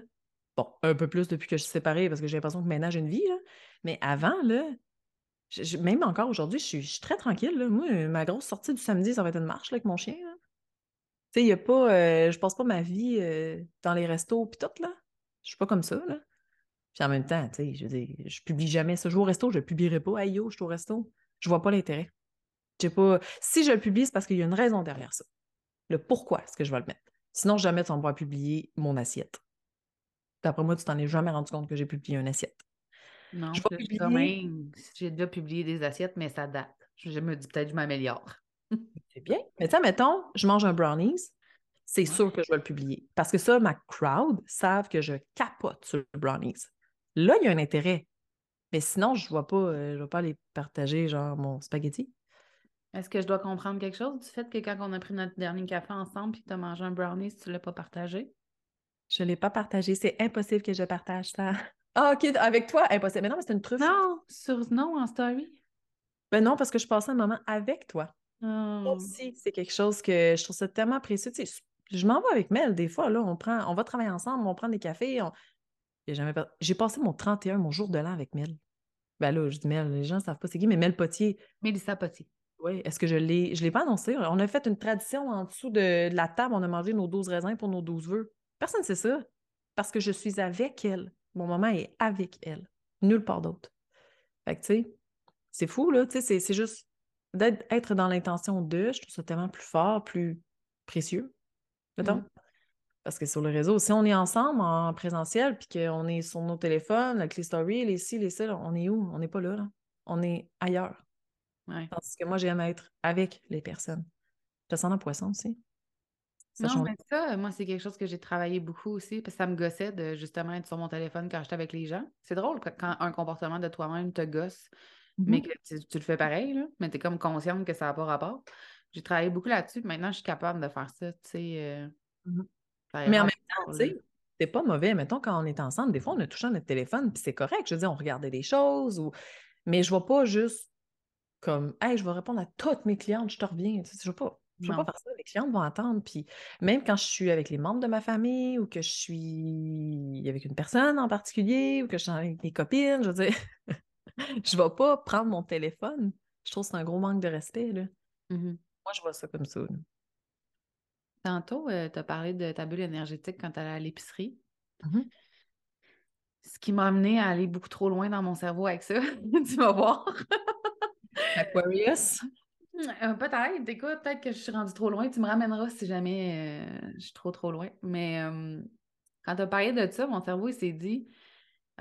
S2: Bon, un peu plus depuis que je suis séparée parce que j'ai l'impression que maintenant j'ai une vie, là. Mais avant, là, même encore aujourd'hui, je suis, je suis très tranquille, là. Moi, ma grosse sortie du samedi, ça va être une marche, là, avec mon chien. Tu sais, il a pas, euh, je passe pas ma vie euh, dans les restos puis tout, là. Je suis pas comme ça, là. Puis en même temps, tu sais, je veux dire, je publie jamais ça. Je vais au resto, je le publierai pas. Hey yo, je suis au resto. Je vois pas l'intérêt. Pas... Si je le publie, c'est parce qu'il y a une raison derrière ça. Le pourquoi est-ce que je vais le mettre? Sinon, jamais tu vas publier mon assiette. D'après moi, tu t'en es jamais rendu compte que j'ai publié une assiette.
S1: Non,
S2: Je publier-
S1: j'ai déjà publié des assiettes, mais ça date. Je me dis peut-être que je m'améliore.
S2: C'est bien. Mais tu mettons, je mange un brownies, c'est sûr que je vais le publier. Parce que ça, ma crowd savent que je capote sur le brownies. Là, il y a un intérêt. Mais sinon, je ne vais pas, euh, je vais pas aller partager genre mon spaghetti.
S1: Est-ce que je dois comprendre quelque chose du fait que quand on a pris notre dernier café ensemble puis que tu as mangé un brownie, tu ne l'as pas partagé?
S2: Je ne l'ai pas partagé. C'est impossible que je partage ça. Ah, OK, avec toi, impossible. Mais non, mais c'est une truffe.
S1: Non, sur non en story.
S2: Ben non, parce que je passais un moment avec toi.
S1: Oh.
S2: aussi, c'est quelque chose que je trouve ça tellement précieux. Tu sais, je m'en vais avec Mel des fois, là, on prend, on va travailler ensemble, on prend des cafés. on- J'ai jamais J'ai passé mon 31, mon jour de l'an avec Mel. Ben là, je dis Mel, les gens ne savent pas c'est qui, mais Mel Potier,
S1: Mélissa Potier.
S2: Oui, est-ce que je l'ai. Je ne l'ai pas annoncé? On a fait une tradition en dessous de, de la table, on a mangé nos 12 raisins pour nos 12 vœux. Personne ne sait ça. Parce que je suis avec elle. Mon maman est avec elle. Nulle part d'autre. Fait que, tu sais, c'est fou, là. Tu sais, c'est- juste d'être être dans l'intention de, je trouve ça tellement plus fort, plus précieux, mettons.
S1: Mm.
S2: Parce que sur le réseau, si on est ensemble en présentiel, puis qu'on est sur nos téléphones, avec les stories, les ci, les ça, on est où? On n'est pas là, là. On est ailleurs.
S1: Ouais.
S2: Parce que moi, j'aime être avec les personnes. Descendant poisson aussi. Ça
S1: Non,
S2: change.
S1: mais ça, moi, c'est quelque chose que j'ai travaillé beaucoup aussi, parce que ça me gossait de justement être sur mon téléphone quand j'étais avec les gens. C'est drôle quand, un comportement de toi-même te gosse, mais
S2: Mhm.
S1: que tu, tu le fais pareil, là, mais tu es comme consciente que ça n'a pas rapport. J'ai travaillé beaucoup là-dessus, maintenant, je suis capable de faire ça, tu sais. euh,
S2: Mhm.
S1: ça
S2: Mais en même temps, tu sais, c'est pas mauvais. Mettons, quand on est ensemble, des fois, on a touché notre téléphone, puis c'est correct. Je veux dire, on regardait des choses, ou... mais je ne vais pas juste comme, hey, je vais répondre à toutes mes clientes, je te reviens. Tu sais, je ne vais pas. Je
S1: Non.
S2: pas faire ça. Les clientes vont attendre. Puis même quand je suis avec les membres de ma famille ou que je suis avec une personne en particulier ou que je suis avec mes copines, je veux dire, je ne vais pas prendre mon téléphone. Je trouve que c'est un gros manque de respect. Là.
S1: Mhm.
S2: Moi, je vois ça comme ça. là.
S1: Tantôt, tu as parlé de ta bulle énergétique quand tu allais à l'épicerie.
S2: Mhm.
S1: Ce qui m'a amené à aller beaucoup trop loin dans mon cerveau avec ça. tu vas voir.
S2: Aquarius.
S1: Euh, peut-être, écoute, peut-être que je suis rendue trop loin. Tu me ramèneras si jamais euh, je suis trop trop loin. Mais euh, quand tu as parlé de ça, mon cerveau il s'est dit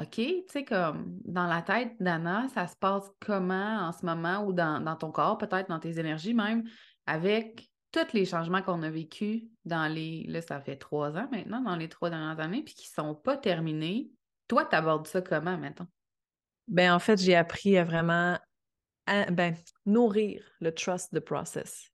S1: OK, tu sais, comme dans la tête d'Anna, ça se passe comment en ce moment ou dans, dans ton corps, peut-être dans tes énergies même, avec tous les changements qu'on a vécus dans les. Là, ça fait trois ans maintenant, dans les trois dernières années, puis qui ne sont pas terminés. Toi, tu abordes ça comment maintenant?
S2: Ben, en fait, j'ai appris à vraiment ben, nourrir le trust the process.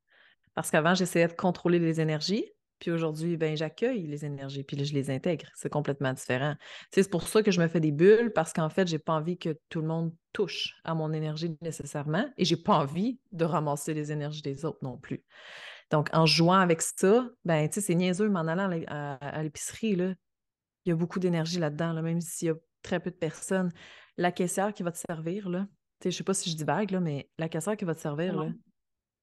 S2: Parce qu'avant, j'essayais de contrôler les énergies, puis aujourd'hui, ben, j'accueille les énergies, puis là, je les intègre. C'est complètement différent. C'est pour ça que je me fais des bulles, parce qu'en fait, j'ai pas envie que tout le monde touche à mon énergie nécessairement, et j'ai pas envie de ramasser les énergies des autres non plus. Donc, en jouant avec ça, ben, c'est niaiseux, mais en allant à l'é- à, à l'épicerie, il y a beaucoup d'énergie là-dedans, là, même s'il y a très peu de personnes. La caissière qui va te servir, là, je sais pas si je dis vague, là, mais la caissière qui va te servir, là,
S1: Ouais.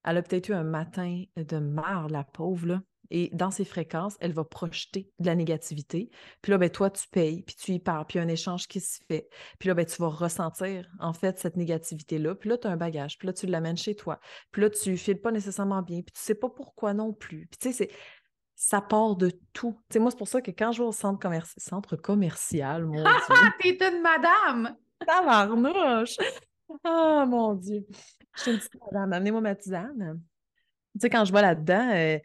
S2: elle a peut-être eu un matin de marre, la pauvre, là. Et dans ses fréquences, elle va projeter de la négativité. Puis là, ben, toi, tu payes, puis tu y parles, puis il y a un échange qui se fait. Puis là, ben, tu vas ressentir, en fait, cette négativité-là. Puis là, tu as un bagage. Puis là, tu l'amènes chez toi. Puis là, tu ne files pas nécessairement bien. Puis tu sais pas pourquoi non plus. Puis tu sais, c'est... ça part de tout. Tu sais, moi, c'est pour ça que quand je vais au centre, commerci- centre commercial, mon Dieu,
S1: Ah, t'es une madame!
S2: tabarnouche! Ah, mon Dieu! Je suis une petite madame. Amenez-moi ma tisane. Tu sais, quand je vais là-dedans, euh,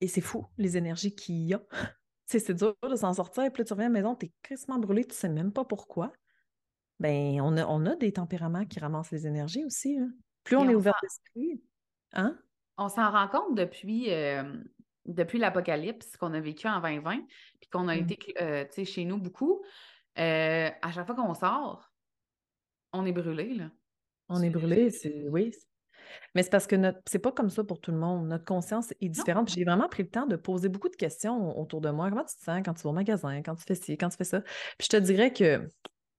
S2: et c'est fou, les énergies qu'il y a. Tu sais, c'est dur de s'en sortir. Puis là, tu reviens à la maison, t'es crissement brûlé, tu sais même pas pourquoi. Ben, on a, on a des tempéraments qui ramassent les énergies aussi. hein. Plus on est ouvert d'esprit. Hein?
S1: On s'en rend compte depuis, euh, depuis l'apocalypse qu'on a vécu en 2020, puis qu'on a
S2: Mm.
S1: été euh, tu sais, chez nous beaucoup. À chaque fois qu'on sort, on est brûlé, là.
S2: On est brûlé, c'est oui. Mais c'est parce que notre c'est pas comme ça pour tout le monde. Notre conscience est différente. J'ai vraiment pris le temps de poser beaucoup de questions autour de moi. Comment tu te sens quand tu vas au magasin, quand tu fais ci, quand tu fais ça? Puis je te dirais que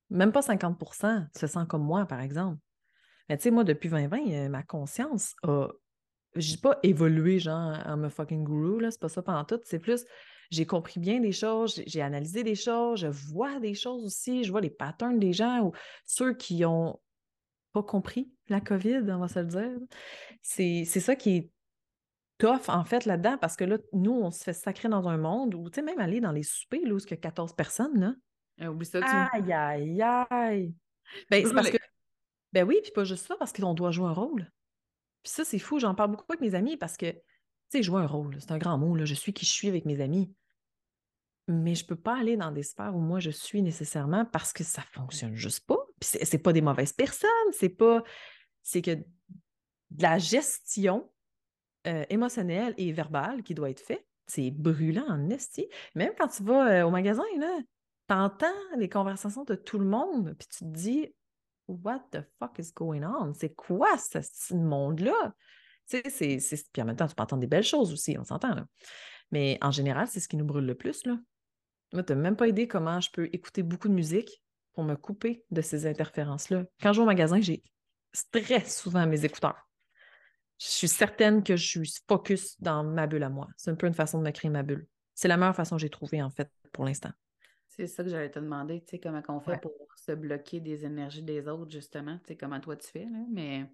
S2: même pas 50% tu te sens comme moi, par exemple. Mais tu sais, moi, depuis 2020, euh, ma conscience a. J'ai pas évolué, genre, en me fucking guru, là. C'est pas ça pendant tout. C'est plus, j'ai compris bien des choses, j'ai- analysé des choses, je vois des choses aussi, je vois les patterns des gens ou ceux qui ont pas compris la COVID, on va se le dire. C'est c'est ça qui est tough, en fait, là-dedans, parce que là, nous, on se fait sacrer dans un monde où, tu sais, même aller dans les soupers, là, où il y a 14 personnes, là.
S1: Euh, oublie ça, tu
S2: Aïe, aïe, aïe. Ben, c'est parce que. Ben oui, puis pas juste ça, parce qu'on doit jouer un rôle. Puis ça, c'est fou, j'en parle beaucoup avec mes amis parce que, tu sais, jouer un rôle, c'est un grand mot, là. Je suis qui je suis avec mes amis. Mais je peux pas aller dans des sphères où moi je suis nécessairement parce que ça fonctionne juste pas. Puis c'est c'est pas des mauvaises personnes, c'est pas. C'est que de la gestion euh, émotionnelle et verbale qui doit être faite, c'est brûlant en esti. Même quand tu vas euh, au magasin, là, t'entends les conversations de tout le monde, puis tu te dis What the fuck is going on? C'est quoi ce, ce monde-là? Tu sais, c'est- Puis en même temps, tu peux entendre des belles choses aussi, on s'entend, là. Mais en général, c'est ce qui nous brûle le plus, là. Moi, tu n'as même pas idée comment je peux écouter beaucoup de musique pour me couper de ces interférences-là. Quand je vais au magasin, j'ai très souvent mes écouteurs. Je suis certaine que je suis focus dans ma bulle à moi. C'est un peu une façon de me créer ma bulle. C'est la meilleure façon que j'ai trouvée, en fait, pour l'instant.
S1: C'est ça que j'allais te demander, tu sais, comment on fait
S2: Ouais.
S1: pour se bloquer des énergies des autres, justement, tu sais, comment toi tu fais, là, mais...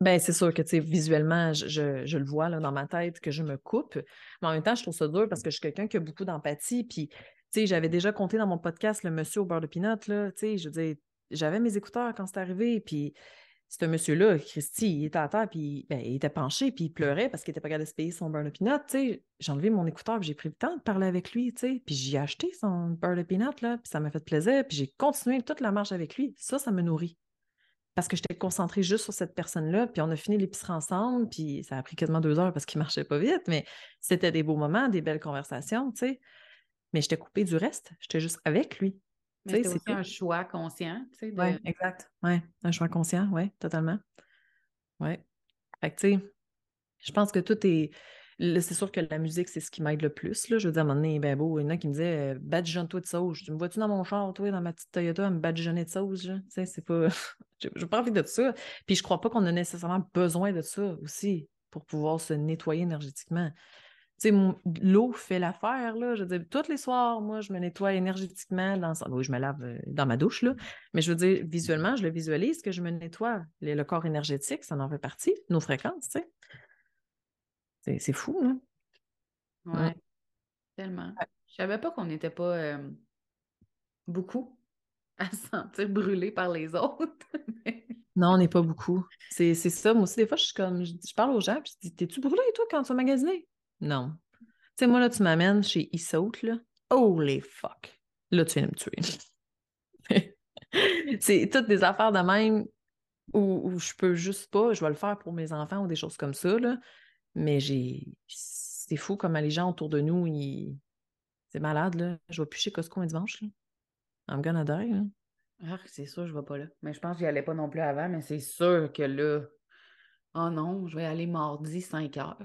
S2: Ben, c'est sûr que, tu sais, visuellement, je, je- je le vois là, dans ma tête que je me coupe. Mais en même temps, je trouve ça dur parce que je suis quelqu'un qui a beaucoup d'empathie. Puis, sais, j'avais déjà compté dans mon podcast le monsieur au beurre de pinot, là. Je dire, j'avais mes écouteurs quand c'est arrivé. Puis, ce monsieur-là, Christy, il était à terre, puis ben, il était penché, puis il pleurait parce qu'il était pas capable de se payer son beurre de pinot. Tu sais, j'ai enlevé mon écouteur, j'ai pris le temps de parler avec lui, tu sais. Puis, j'ai acheté son beurre de pinot, là. Puis, ça m'a fait plaisir. Puis, j'ai continué toute la marche avec lui. Ça, ça me nourrit parce que j'étais concentrée juste sur cette personne-là, puis on a fini l'épicerie ensemble, puis ça a pris quasiment deux heures parce qu'il marchait pas vite, mais c'était des beaux moments, des belles conversations, tu sais. Mais j'étais coupée du reste, j'étais juste avec lui.
S1: C'est aussi
S2: tout.
S1: un choix conscient, tu sais, de...
S2: Oui, exact. Oui, un choix conscient, oui, totalement. Oui. Fait que, tu sais, je pense que tout est. C'est sûr que la musique, c'est ce qui m'aide le plus. Là. Je veux dire, à un moment donné, ben beau, il y en a qui me disaient euh, badigeonne-toi de sauge. Tu me vois-tu dans mon char, toi, dans ma petite Toyota, à me badigeonner de sauge? là? Tu sais, c'est pas. J'ai pas envie de ça. Puis je crois pas qu'on a nécessairement besoin de ça aussi pour pouvoir se nettoyer énergétiquement. Sais, l'eau fait l'affaire, là. Je veux dire, tous les soirs, moi, je me nettoie énergétiquement dans... Oui, je me lave euh, dans ma douche, là. Mais je veux dire, visuellement, je le visualise que je me nettoie. Le, le corps énergétique, ça en fait partie. Nos fréquences, tu sais. C'est c'est fou, là.
S1: Ouais, tellement. Je savais pas qu'on n'était pas euh, beaucoup à se sentir brûlé par les autres.
S2: Non, on n'est pas beaucoup. C'est c'est ça. Moi aussi, des fois, je suis comme, je, je parle aux gens, puis je dis, t'es-tu brûlé, toi, quand tu vas magasiner? Non. Tu sais, moi, là, tu m'amènes chez Issaut, là. Holy fuck. Là, tu viens de me tuer. c'est toutes des affaires de même où, je peux juste pas, je vais le faire pour mes enfants ou des choses comme ça, là. Mais j'ai. C'est fou comment les gens autour de nous, ils. C'est malade, là. Je vais plus chez Costco un dimanche, là. I'm gonna die, là.
S1: Ah, c'est sûr, je vais pas là. Mais je pense que j'y allais pas non plus avant, mais c'est sûr que là, oh non, je vais aller mardi 5 heures.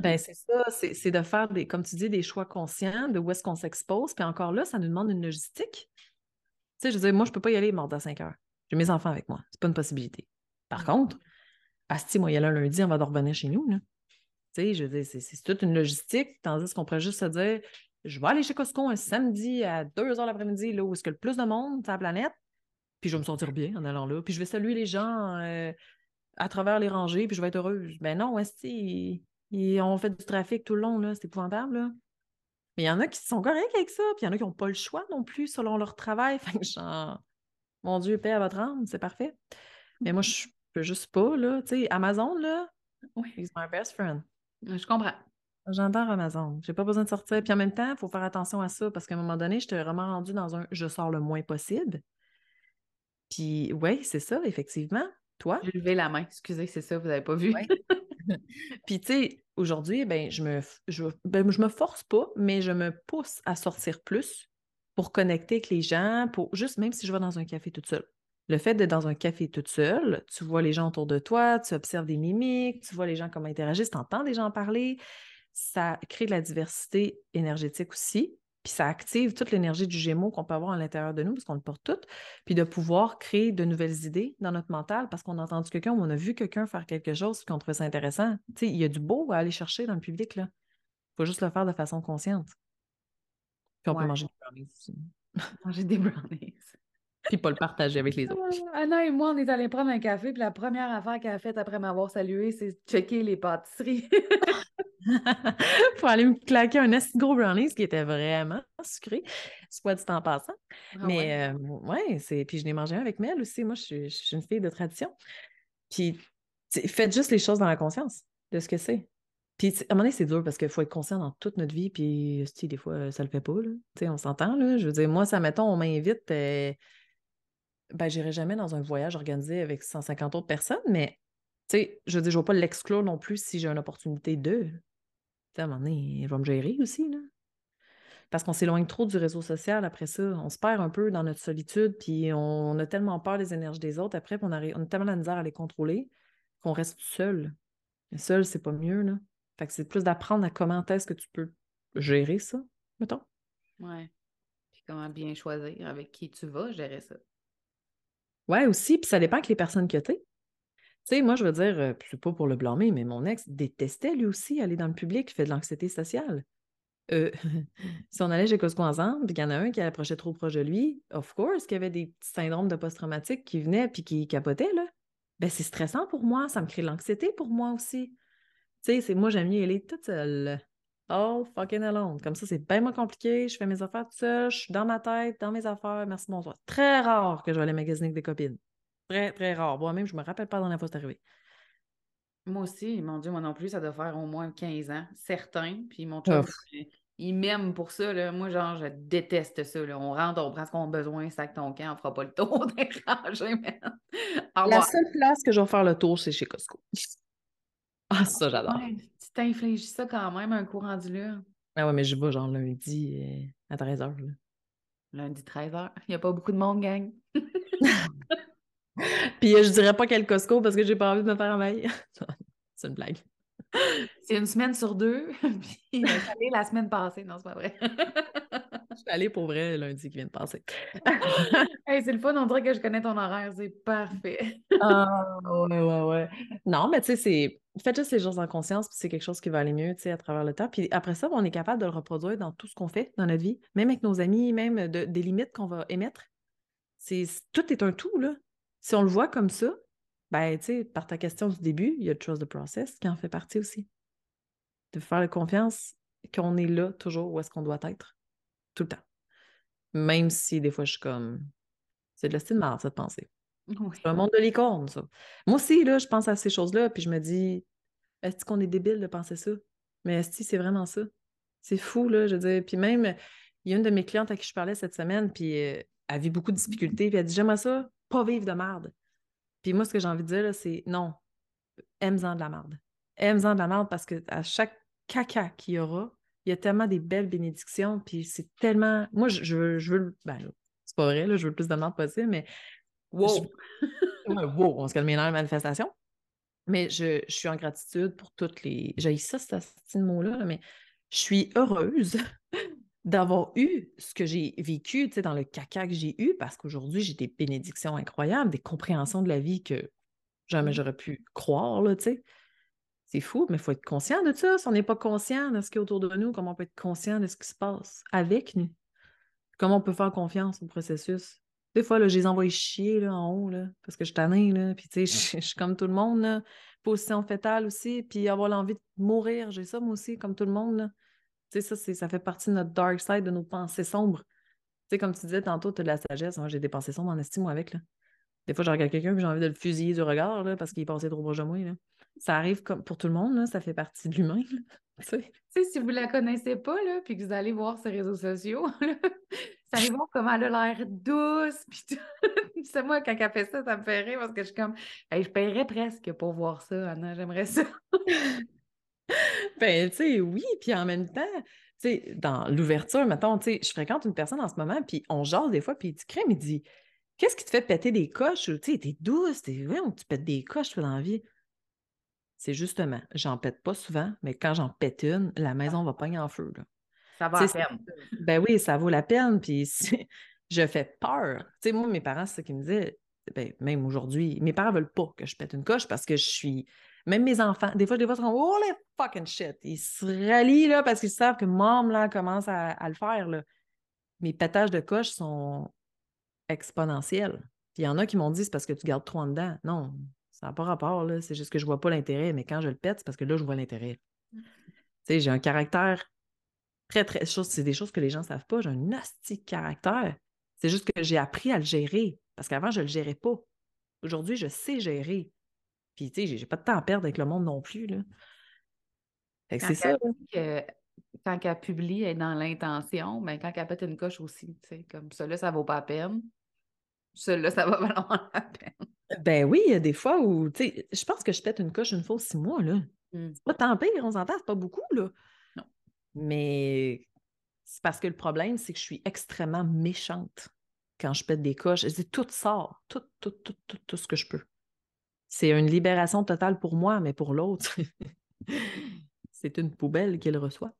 S2: Ben, c'est ça, c'est de faire des, comme tu dis, des choix conscients de où est-ce qu'on s'expose. Puis encore là, ça nous demande une logistique. Tu sais, je veux dire, moi, je peux pas y aller mardi à 5 heures. J'ai mes enfants avec moi. C'est pas une possibilité. Par contre, Asti, moi, y aller un lundi, on va revenir chez nous. Là. Tu sais, je veux dire, c'est c'est toute une logistique, tandis qu'on pourrait juste se dire je vais aller chez Costco un samedi à 2 heures l'après-midi, là où est-ce que le plus de monde sur la planète, puis je vais me sentir bien en allant là, puis je vais saluer les gens euh, à travers les rangées, puis je vais être heureuse. Ben non, Asti, ils ont fait du trafic tout le long, là, c'est épouvantable, là. Mais il y en a qui sont corrects avec ça, puis il y en a qui n'ont pas le choix non plus selon leur travail. Fait que genre, mon Dieu, paix à votre âme, c'est parfait. Mais moi, je peux juste pas, là. Tu sais, Amazon, là,
S1: Oui,
S2: he's my best friend.
S1: je comprends.
S2: J'adore Amazon. J'ai pas besoin de sortir. Puis en même temps, il faut faire attention à ça parce qu'à un moment donné, j'étais vraiment rendue dans un je sors le moins possible. Puis oui, c'est ça, effectivement. Toi?
S1: J'ai levé la main, excusez, c'est ça, vous n'avez pas vu.
S2: Ouais. Puis tu sais, aujourd'hui, ben, je me, je, ben, je me force pas, mais je me pousse à sortir plus pour connecter avec les gens, pour juste même si je vais dans un café toute seule. Le fait d'être dans un café toute seule, tu vois les gens autour de toi, tu observes des mimiques, tu vois les gens comment interagissent, tu entends des gens parler, ça crée de la diversité énergétique aussi, puis ça active toute l'énergie du Gémeaux qu'on peut avoir à l'intérieur de nous, parce qu'on le porte tout, puis de pouvoir créer de nouvelles idées dans notre mental, parce qu'on a entendu quelqu'un ou on a vu quelqu'un faire quelque chose, qu'on trouvait ça intéressant. Tu sais, il y a du beau à aller chercher dans le public, là. Il faut juste le faire de façon consciente. Puis on
S1: Ouais.
S2: peut manger des brownies aussi.
S1: Manger des brownies.
S2: Puis pas le partager avec les autres.
S1: Ah, Anna et moi, on est allés prendre un café, puis la première affaire qu'elle a faite après m'avoir salué, c'est checker les pâtisseries.
S2: pour aller me claquer un esti gros brownies qui était vraiment sucré, soit dit en passant.
S1: Ah
S2: Mais
S1: ouais?
S2: euh, ouais, c'est. Puis je n'ai mangé un avec Mel aussi. Moi, je suis, je suis une fille de tradition. Puis faites juste les choses dans la conscience de ce que c'est. Puis à un moment donné, c'est dur parce qu'il faut être conscient dans toute notre vie. Puis esti, des fois, ça le fait pas. Là. Tu sais, on s'entend. Là. Je veux dire, moi, ça, mettons, on m'invite. euh, ben, j'irai jamais dans un voyage organisé avec 150 autres personnes, mais tu sais, je veux dire, je ne vais pas l'exclure non plus si j'ai une opportunité de. À un moment donné, je vais me gérer aussi, là. Parce qu'on s'éloigne trop du réseau social après ça. On se perd un peu dans notre solitude, puis on a tellement peur des énergies des autres après, puis on, on a tellement la misère à les contrôler qu'on reste seul. Mais seul, c'est pas mieux, là. Fait que c'est plus d'apprendre à comment est-ce que tu peux gérer ça, mettons.
S1: Ouais. Puis comment bien choisir avec qui tu vas gérer ça.
S2: Ouais, aussi, puis ça dépend que les personnes que tu es. Tu sais, moi, je veux dire, euh, c'est pas pour le blâmer, mais mon ex détestait lui aussi aller dans le public, il fait de l'anxiété sociale. Euh, si on allait chez Costco ensemble, puis qu'il y en a un qui approchait trop proche de lui, of course, qu'il y avait des petits syndromes de post-traumatique qui venaient puis qui capotaient, là. Ben, c'est stressant pour moi, ça me crée de l'anxiété pour moi aussi. Tu sais, c'est moi, j'aime mieux aller toute seule. All fucking alone. Comme ça, c'est bien moins compliqué. Je fais mes affaires toute seule. Je suis dans ma tête, dans mes affaires. Merci, bonsoir. Très rare que je vais aller magasiner avec des copines. Très, très rare. Moi-même, je me rappelle pas dans la fois c'est arrivé.
S1: Moi aussi, mon Dieu, moi non plus, ça doit faire au moins 15 ans, certain. Puis mon chum, il m'aime pour ça. Là. Moi, genre, je déteste ça. Là. On rentre, on prend ce qu'on a besoin, sac ton camp, on fera pas le tour des rangées, man. Au
S2: La seule place que je vais faire le tour, c'est chez Costco. Ah, ça, j'adore.
S1: Ouais, t'infliges ça quand même, un courant rendu là?
S2: Ah ouais, mais je vais genre lundi euh, à 13h.
S1: Lundi 13h. Il n'y a pas beaucoup de monde, gang.
S2: Puis euh, je dirais pas quel Costco parce que j'ai pas envie de me faire envahir. c'est une blague.
S1: C'est une semaine sur deux. Puis il est allé la semaine passée. Non, c'est pas vrai.
S2: Je suis allée pour vrai lundi qui vient de passer.
S1: Hey, c'est le fun, on dirait que je connais ton horaire. C'est parfait.
S2: Ah, ouais, ouais, ouais. Non, mais tu sais, c'est. Faites juste les choses en conscience, puis c'est quelque chose qui va aller mieux, tu sais, à travers le temps. Puis après ça, on est capable de le reproduire dans tout ce qu'on fait dans notre vie, même avec nos amis, même de- des limites qu'on va émettre. C'est, tout est un tout, là. Si on le voit comme ça, ben, tu sais, par ta question du début, il y a le trust the process qui en fait partie aussi. De faire confiance qu'on est là toujours où est-ce qu'on doit être, tout le temps. Même si des fois, je suis comme. C'est de la style marde, cette pensée. C'est un monde de licorne, ça. Moi aussi, là, je pense à ces choses-là, puis je me dis, est-ce qu'on est débile de penser ça? Mais est-ce que c'est vraiment ça? C'est fou, là, je veux dire. Puis même, il y a une de mes clientes à qui je parlais cette semaine, puis euh, elle vit beaucoup de difficultés, puis elle dit, j'aimerais ça, pas vivre de merde. Puis moi, ce que j'ai envie de dire, c'est non, aime-en de la merde. Aime-en de la merde parce que à chaque caca qu'il y aura, il y a tellement des belles bénédictions, puis c'est tellement... Moi, je, veux... Je veux ben, c'est pas vrai, là, je veux le plus de merde possible, mais
S1: Wow!
S2: Ouais, wow, on se calme les nerfs, manifestation. Mais je, je suis en gratitude pour toutes les. J'ai ça, ce petit mot-là, là, mais je suis heureuse d'avoir eu ce que j'ai vécu tu sais, dans le caca que j'ai eu parce qu'aujourd'hui, j'ai des bénédictions incroyables, des compréhensions de la vie que jamais
S1: Mm.
S2: j'aurais pu croire, là, tu sais. C'est fou, mais il faut être conscient de ça. Si on n'est pas conscient de ce qui est autour de nous, comment on peut être conscient de ce qui se passe avec nous? Comment on peut faire confiance au processus? Des fois, là, je les envoie chier là, en haut, là, parce que je suis tannée, là. Puis, tu sais, je, suis comme tout le monde, là. Position fétale aussi, puis avoir l'envie de mourir. J'ai ça, moi aussi, comme tout le monde, là. Tu sais, ça, ça fait partie de notre dark side, de nos pensées sombres. Tu sais, comme tu disais tantôt, tu as de la sagesse. Moi, j'ai des pensées sombres en estime, moi, avec, là. Des fois, je regarde quelqu'un puis j'ai envie de le fusiller du regard, là, parce qu'il est passé trop proche de moi, là. Ça arrive comme pour tout le monde, là. Ça fait partie de l'humain, là. Tu sais.
S1: Tu sais, si vous la connaissez pas, là, puis que vous allez voir ses réseaux sociaux, là, vous allez voir comment elle a l'air douce, puis tout? C'est moi, quand elle fait ça, ça me fait rire parce que je suis comme, Hey, je paierais presque pour voir ça, Anna, j'aimerais ça.
S2: Ben, tu sais, oui, puis en même temps, tu sais, dans l'ouverture, mettons, tu sais, je fréquente une personne en ce moment, puis on jase des fois, puis il dit, crème, il dit, qu'est-ce qui te fait péter des coches? Tu sais, t'es douce, t'es, voyons, tu pètes des coches, toi, dans la vie. C'est justement, j'en pète pas souvent, mais quand j'en pète une, la maison va pogner en feu, là.
S1: Ça va
S2: Tu
S1: à
S2: sais,
S1: peine.
S2: Ben oui, ça vaut la peine, puis je fais peur. Tu sais, moi, mes parents, c'est ça qu'ils me disaient, ben, même aujourd'hui, mes parents veulent pas que je pète une coche parce que je suis. Même mes enfants, des fois, des fois, ils sont comme, oh les fucking shit. Ils se rallient, là, parce qu'ils savent que mom, là, commence à, à le faire, là. Mes pétages de coche sont exponentielle. Puis il y en a qui m'ont dit c'est parce que tu gardes trop en dedans. Non, ça n'a pas rapport, là. C'est juste que je vois pas l'intérêt, mais quand je le pète, c'est parce que là, je vois l'intérêt. Tu sais, j'ai un caractère très, très. C'est des choses que les gens ne savent pas. J'ai un nasty caractère. C'est juste que j'ai appris à le gérer. Parce qu'avant, je ne le gérais pas. Aujourd'hui, je sais gérer. Puis, tu sais, j'ai pas de temps à perdre avec le monde non plus, là.
S1: c'est ça. quand elle publie, elle est dans l'intention, mais quand elle pète une coche aussi, tu sais, comme ça, là, ça vaut pas la peine. Celui-là, ça va valoir la peine.
S2: Ben oui, il y a des fois où, tu sais, je pense que je pète une coche une fois ou six mois, là. Mmh. C'est pas tant pire, on s'entend, c'est pas beaucoup, là. Mais c'est parce que le problème, c'est que je suis extrêmement méchante quand je pète des coches. Je dis, tout sort, tout, tout, tout, tout, tout ce que je peux. C'est une libération totale pour moi, mais pour l'autre, c'est une poubelle qu'il reçoit.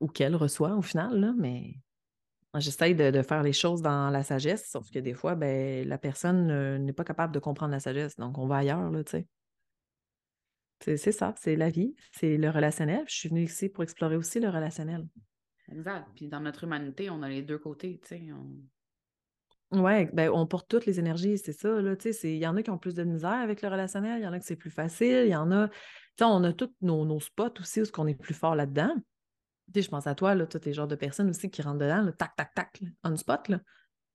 S2: Ou qu'elle reçoit au final, là, mais J'essaye de, faire les choses dans la sagesse, sauf que des fois, ben, la personne euh, n'est pas capable de comprendre la sagesse. Donc, on va ailleurs, là, tu sais. C'est ça, c'est la vie, c'est le relationnel. Je suis venue ici pour explorer aussi le relationnel.
S1: Exact. Puis dans notre humanité, on a les deux côtés, tu sais.
S2: Oui, ben, on porte toutes les énergies, c'est ça. Là, il y en a qui ont plus de misère avec le relationnel, il y en a qui c'est plus facile, il y en a. On a tous nos, nos spots aussi où on est plus fort là-dedans je pense à toi, là, tous les genres de personnes aussi qui rentrent dedans, tac, tac, tac, on spot, là.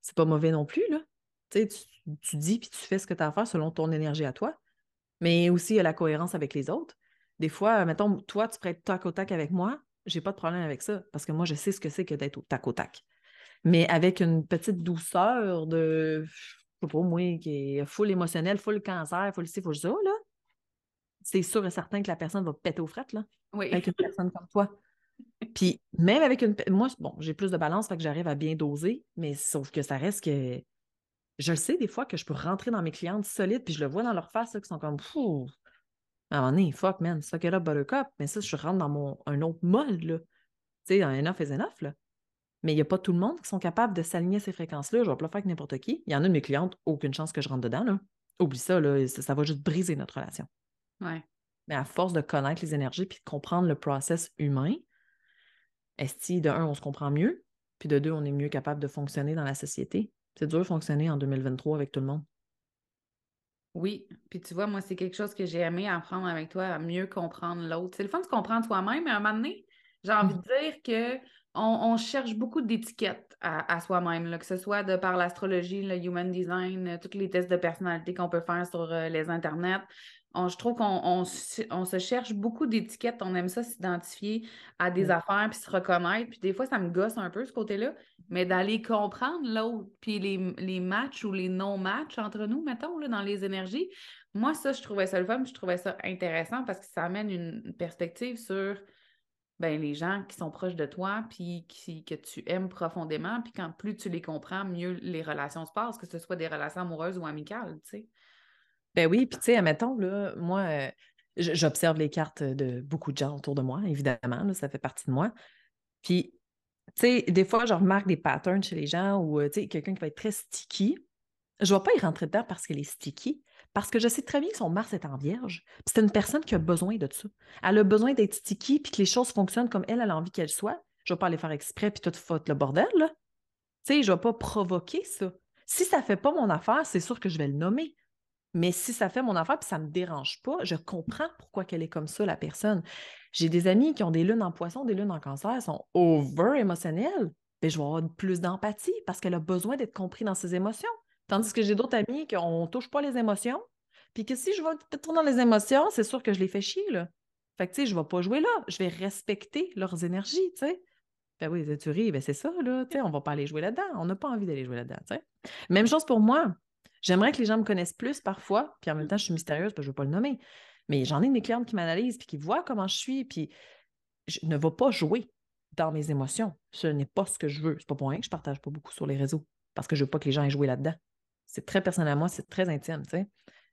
S2: C'est pas mauvais non plus, là. Tu, tu dis puis tu fais ce que tu as à faire selon ton énergie à toi. Mais aussi, il y a la cohérence avec les autres. Des fois, mettons, toi, tu pourrais être tac au tac avec moi, j'ai pas de problème avec ça, parce que moi, je sais ce que c'est que d'être au tac au tac. Mais avec une petite douceur de, je sais pas, moi, qui est full émotionnel, full cancer, full ci, full ça, là, c'est sûr et certain que la personne va péter aux frettes, là.
S1: Oui.
S2: Avec une personne comme toi. Puis même avec une. Moi, bon, j'ai plus de balance, fait que j'arrive à bien doser, mais sauf que ça reste que. Je le sais des fois que je peux rentrer dans mes clientes solides, puis je le vois dans leur face, là, qui sont comme. Fou, à un moment donné, fuck, man, suck it up, buttercup. Mais ça, je rentre dans mon, un autre mode, là. Tu sais, un enough is enough, là. Mais il n'y a pas tout le monde qui sont capables de s'aligner à ces fréquences-là. Je vais pas le faire avec n'importe qui. Il y en a de mes clientes, aucune chance que je rentre dedans, là. Oublie ça, là, ça, va juste briser notre relation.
S1: Ouais.
S2: Mais à force de connaître les énergies puis de comprendre le process humain, est de un, on se comprend mieux, puis de deux, on est mieux capable de fonctionner dans la société? C'est dur de fonctionner en 2023 avec tout le monde.
S1: Oui, puis tu vois, moi, c'est quelque chose que j'ai aimé apprendre avec toi, à mieux comprendre l'autre. C'est le fun de se comprendre soi-même, mais à un moment donné, j'ai envie de mmh. dire que on, cherche beaucoup d'étiquettes à, soi-même, que ce soit de par l'astrologie, le human design, tous les tests de personnalité qu'on peut faire sur euh, les internets je trouve qu'on se cherche beaucoup d'étiquettes. On aime ça s'identifier à des affaires puis se reconnaître. Puis des fois, ça me gosse un peu ce côté-là. Mais d'aller comprendre l'autre, puis les, matchs ou les non-matchs entre nous, mettons, là, dans les énergies, moi, ça, je trouvais ça le fun, je trouvais ça intéressant parce que ça amène une perspective sur ben, les gens qui sont proches de toi, puis qui, que tu aimes profondément. Puis quand plus tu les comprends, mieux les relations se passent, que ce soit des relations amoureuses ou amicales, tu sais.
S2: Ben oui, puis tu sais, admettons, là, moi, euh, j'observe les cartes de beaucoup de gens autour de moi, évidemment, ça fait partie de moi. Puis, tu sais, des fois, je remarque des patterns chez les gens ou, euh, tu sais, quelqu'un qui va être très sticky. Je ne vais pas y rentrer dedans parce qu'elle est sticky, parce que je sais très bien que son Mars est en vierge. c'est une personne qui a besoin de ça. Elle a besoin d'être sticky puis que les choses fonctionnent comme elle, a envie qu'elles soient. Je ne vais pas aller faire exprès puis tout foutre le bordel, là. Tu sais, je ne vais pas provoquer ça. Si ça ne fait pas mon affaire, c'est sûr que je vais le nommer. Mais si ça fait mon affaire puis ça ne me dérange pas, je comprends pourquoi qu'elle est comme ça, la personne. J'ai des amis qui ont des lunes en poisson, des lunes en cancer, sont over émotionnelles. ben, je vais avoir plus d'empathie parce qu'elle a besoin d'être compris dans ses émotions. Tandis que j'ai d'autres amis qui ne touche pas les émotions. Puis que si je vais trop dans les émotions, c'est sûr que je les fais chier, là. Fait que, tu sais, je ne vais pas jouer là. Je vais respecter leurs énergies, tu sais. Ben oui, tu ris, ben c'est ça, là. Tu sais, on va pas aller jouer là-dedans. On n'a pas envie d'aller jouer là-dedans, tu sais. Même chose pour moi. J'aimerais que les gens me connaissent plus parfois, puis en même temps, je suis mystérieuse, parce que je ne veux pas le nommer. Mais j'en ai des clientes qui m'analysent, puis qui voient comment je suis, puis je ne vais pas jouer dans mes émotions. Ce n'est pas ce que je veux. C'est pas pour rien que je partage pas beaucoup sur les réseaux, parce que je veux pas que les gens aient joué là-dedans. C'est très personnel à moi, c'est très intime, tu sais.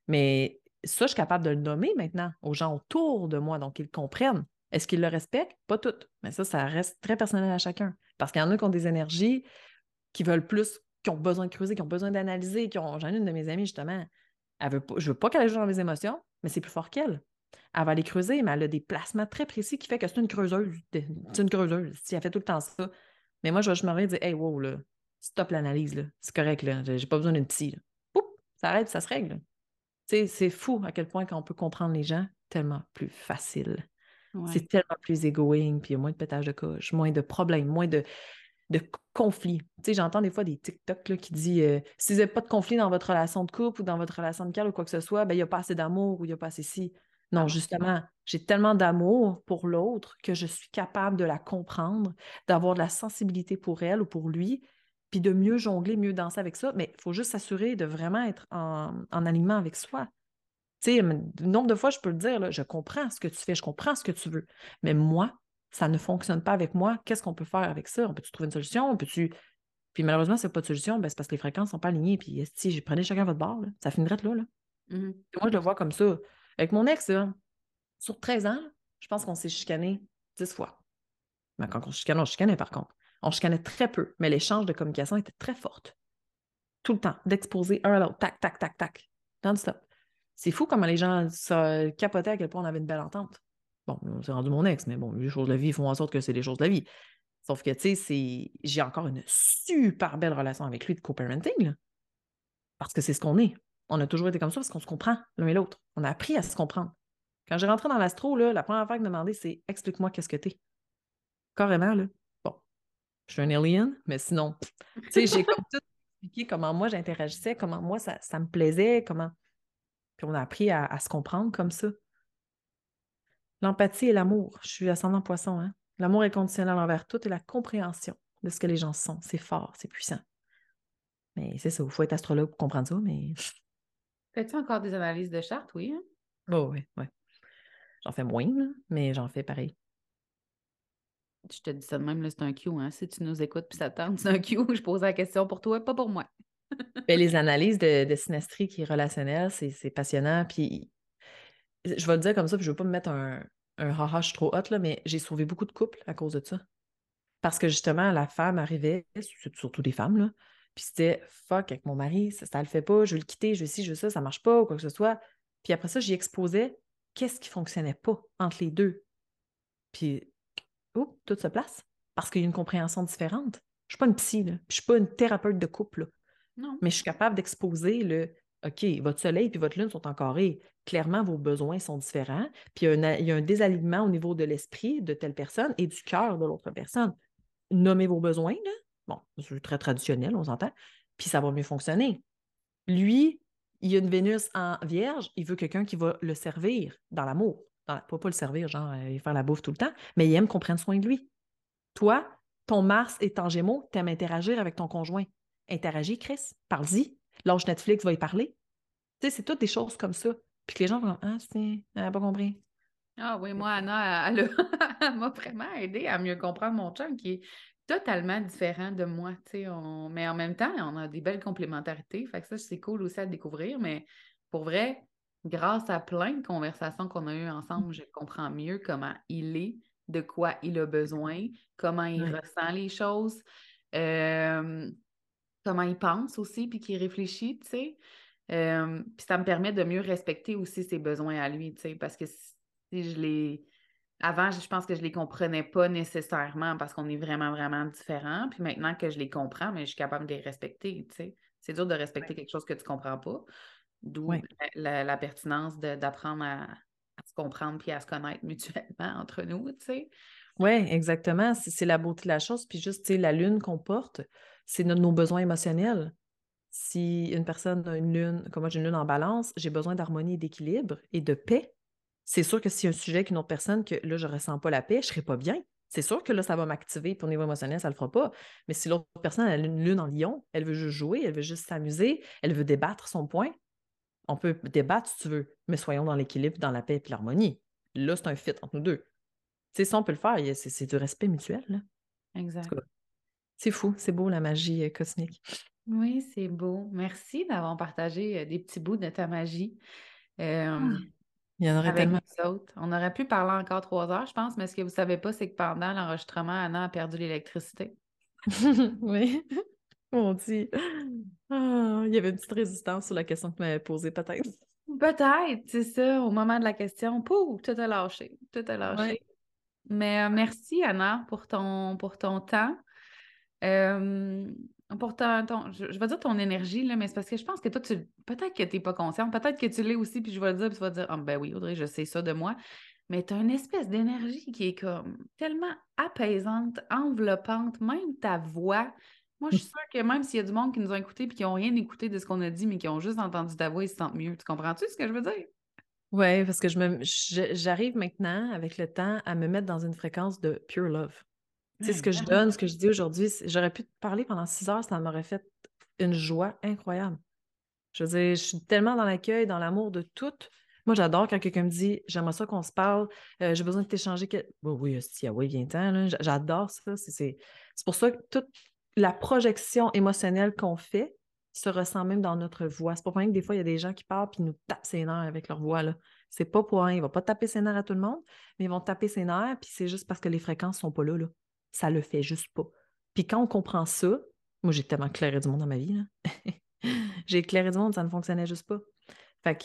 S2: Mais ça, je suis capable de le nommer maintenant aux gens autour de moi, donc ils comprennent. Est-ce qu'ils le respectent? Pas toutes. Mais ça, ça reste très personnel à chacun. Parce qu'il y en a qui ont des énergies qui veulent plus qui ont besoin de creuser, qui ont besoin d'analyser, qui ont. J'en ai une de mes amies, justement. Elle veut. Je veux pas qu'elle joue dans mes émotions, mais c'est plus fort qu'elle. Elle va aller creuser, mais elle a des placements très précis qui fait que c'est une creuseuse. C'est une creuseuse. Si elle fait tout le temps ça. Mais moi, je vais me dire, hey, wow, là, stop l'analyse, là. C'est correct, là. J'ai pas besoin d'une psy, là. Poup, ça arrête, ça se règle. C'est fou à quel point quand on peut comprendre les gens, tellement plus facile. C'est tellement plus égoïque, puis il y a moins de pétage de couche, moins de problèmes, moins de, de conflits. Tu sais, j'entends des fois des TikTok là, qui disent euh, si vous n'avez pas de conflit dans votre relation de couple ou dans votre relation de cœur ou quoi que ce soit, ben, il n'y a pas assez d'amour ou il n'y a pas assez si. Non, ah. justement, j'ai tellement d'amour pour l'autre que je suis capable de la comprendre, d'avoir de la sensibilité pour elle ou pour lui, puis de mieux jongler, mieux danser avec ça. Mais il faut juste s'assurer de vraiment être en, en alignement avec soi. Tu sais, le nombre de fois, je peux le dire, là, je comprends ce que tu fais, je comprends ce que tu veux. Mais moi, ça ne fonctionne pas avec moi. Qu'est-ce qu'on peut faire avec ça? On peut-tu trouver une solution? On peut-tu. Puis malheureusement, c'est pas de solution, ben, c'est parce que les fréquences ne sont pas alignées. Puis si je prenais chacun votre bord, ça finirait là. là. Mmh moi, je le vois comme ça. Avec mon ex, sur 13 ans, je pense qu'on s'est chicané 10 fois. Mais quand on se chicanait, on chicanait par contre. On chicanait très peu, mais l'échange de communication était très forte. Tout le temps, d'exposer un à l'autre, tac, tac, tac, tac, non-stop. C'est fou comment les gens se capotaient à quel point on avait une belle entente. Bon, c'est rendu mon ex, mais bon, les choses de la vie font en sorte que c'est les choses de la vie. Sauf que, tu sais, j'ai encore une super belle relation avec lui de co-parenting, parce que c'est ce qu'on est. On a toujours été comme ça parce qu'on se comprend l'un et l'autre. On a appris à se comprendre. Quand j'ai rentré dans l'astro, la première fois que demandé, c'est explique-moi qu'est-ce que t'es. Carrément, là. Je suis un alien, mais sinon, tu sais, j'ai comme tout expliqué comment moi j'interagissais, comment moi ça, ça me plaisait, comment puis on a appris à, se comprendre comme ça. L'empathie et l'amour. Je suis ascendant poisson. Hein? L'amour est conditionnel envers tout et la compréhension de ce que les gens sont. C'est fort, c'est puissant. Mais c'est ça, il faut être astrologue pour comprendre ça, mais.
S1: Fais-tu encore des analyses de charte, oui? Hein?
S2: Oh, oui, oui. J'en fais moins, mais j'en fais pareil.
S1: Je te dis ça de même, c'est un Q. Hein? Si tu nous écoutes puis ça tente, c'est un Q. Je pose la question pour toi, pas pour moi.
S2: Ben, les analyses de, de qui est relationnelle, c'est passionnant. Puis je vais le dire comme ça, puis je ne veux pas me mettre un, un trop hot, là, mais j'ai sauvé beaucoup de couples à cause de ça. Parce que justement, la femme arrivait, surtout des femmes, là, puis c'était fuck avec mon mari, ça, ne le fait pas, je veux le quitter, je veux ci, je veux ça, ça marche pas, ou quoi que ce soit. Puis après ça, j'y exposais qu'est-ce qui fonctionnait pas entre les deux. Puis, oh, tout se place. Parce qu'il y a une compréhension différente. Je ne suis pas une psy, là. je suis pas une thérapeute de couple. Là. Mais je suis capable d'exposer le OK, votre soleil et votre lune sont en carré. Clairement, vos besoins sont différents. Puis il y, a un, désalignement au niveau de l'esprit de telle personne et du cœur de l'autre personne. Nommez vos besoins, là. Bon, c'est très traditionnel, on s'entend. Puis ça va mieux fonctionner. Lui, il y a une Vénus en vierge, il veut quelqu'un qui va le servir dans l'amour. Pas, pas le servir, genre euh, faire la bouffe tout le temps, mais il aime qu'on prenne soin de lui. Toi, ton Mars est en gémeaux, tu aimes interagir avec ton conjoint. Interagis, Chris, parle-y. L'âge Netflix va y parler. Tu sais, c'est toutes des choses comme ça. Puis que les gens vont Ah, c'est, elle n'a pas compris.
S1: Ah oui, moi, Anna, elle, m'a vraiment aidé à mieux comprendre mon chum qui est totalement différent de moi. Sais, Mais en même temps, on a des belles complémentarités. Fait que ça, c'est cool aussi à découvrir. Mais pour vrai, grâce à plein de conversations qu'on a eues ensemble, je comprends mieux comment il est, de quoi il a besoin, comment il ressent les choses. Euh, comment il pense aussi, puis qu'il réfléchit, tu sais. puis ça me permet de mieux respecter aussi ses besoins à lui, tu sais, parce que si je les... Avant, je pense que je les comprenais pas nécessairement parce qu'on est vraiment, vraiment différents. Puis maintenant que je les comprends, mais je suis capable de les respecter, tu sais. C'est dur de respecter quelque chose que tu comprends pas. D'où la, pertinence d'apprendre à, se comprendre puis à se connaître mutuellement entre nous, tu sais.
S2: Oui, exactement. C'est la beauté de la chose. Puis juste, tu sais, la lune qu'on porte, c'est nos besoins émotionnels. Si une personne a une lune, comme moi j'ai une lune en balance, j'ai besoin d'harmonie, d'équilibre et de paix. C'est sûr que si un sujet avec une autre personne, que là, je ne ressens pas la paix, je ne serai pas bien. C'est sûr que là, ça va m'activer. Pour niveau émotionnel, ça ne le fera pas. Mais si l'autre personne a une lune en lion, elle veut juste jouer, elle veut juste s'amuser, elle veut débattre son point, on peut débattre si tu veux, mais soyons dans l'équilibre, dans la paix et l'harmonie. Là, c'est un fit entre nous deux. Tu sais, ça, on peut le faire. C'est du respect mutuel. Là.
S1: Exact.
S2: C'est fou, c'est beau la magie euh, cosmique.
S1: Oui, c'est beau. Merci d'avoir partagé euh, des petits bouts de ta magie. Ah,
S2: il y en aurait tellement.
S1: Autres. On aurait pu parler encore trois heures, je pense, mais ce que vous ne savez pas, c'est que pendant l'enregistrement, Anna a perdu l'électricité.
S2: oui. Mon Dieu. Ah, il y avait une petite résistance sur la question que tu m'avais posée, peut-être.
S1: Peut-être, c'est ça. Au moment de la question, pouf, tout a lâché. Tout a lâché. Mais euh, merci, Anna, pour ton, pour ton temps. Euh, Pourtant, ton, je, vais dire ton énergie, là, mais c'est parce que je pense que toi, tu peut-être que tu n'es pas consciente, peut-être que tu l'es aussi, puis je vais le dire, puis tu vas dire Ah, ben oui, Audrey, je sais ça de moi. Mais tu as une espèce d'énergie qui est comme tellement apaisante, enveloppante, même ta voix. Moi, je suis sûre que même s'il y a du monde qui nous a écoutés puis qui n'ont rien écouté de ce qu'on a dit, mais qui ont juste entendu ta voix, ils se sentent mieux. Tu comprends-tu ce que je veux dire?
S2: Oui, parce que je me, j'arrive maintenant, avec le temps, à me mettre dans une fréquence de pure love. Tu sais, ce que je donne, ce que je dis aujourd'hui, j'aurais pu te parler pendant six heures, ça m'aurait fait une joie incroyable. Je veux dire, je suis tellement dans l'accueil, dans l'amour de tout. Moi, j'adore quand quelqu'un me dit J'aimerais ça qu'on se parle, euh, j'ai besoin de t'échanger. Que... oui, oui, oui, viens-t'en. J'adore ça. C'est pour ça que toute la projection émotionnelle qu'on fait se ressent même dans notre voix. C'est pas pour rien que des fois, il y a des gens qui parlent et nous tapent ses nerfs avec leur voix. C'est pas pour rien. Ils vont pas taper ses nerfs à tout le monde, mais ils vont taper ses nerfs, puis c'est juste parce que les fréquences sont pas là. là. Ça le fait juste pas. Puis quand on comprend ça, moi, j'ai tellement clairé du monde dans ma vie. j'ai éclairé du monde, ça ne fonctionnait juste pas. Fait que,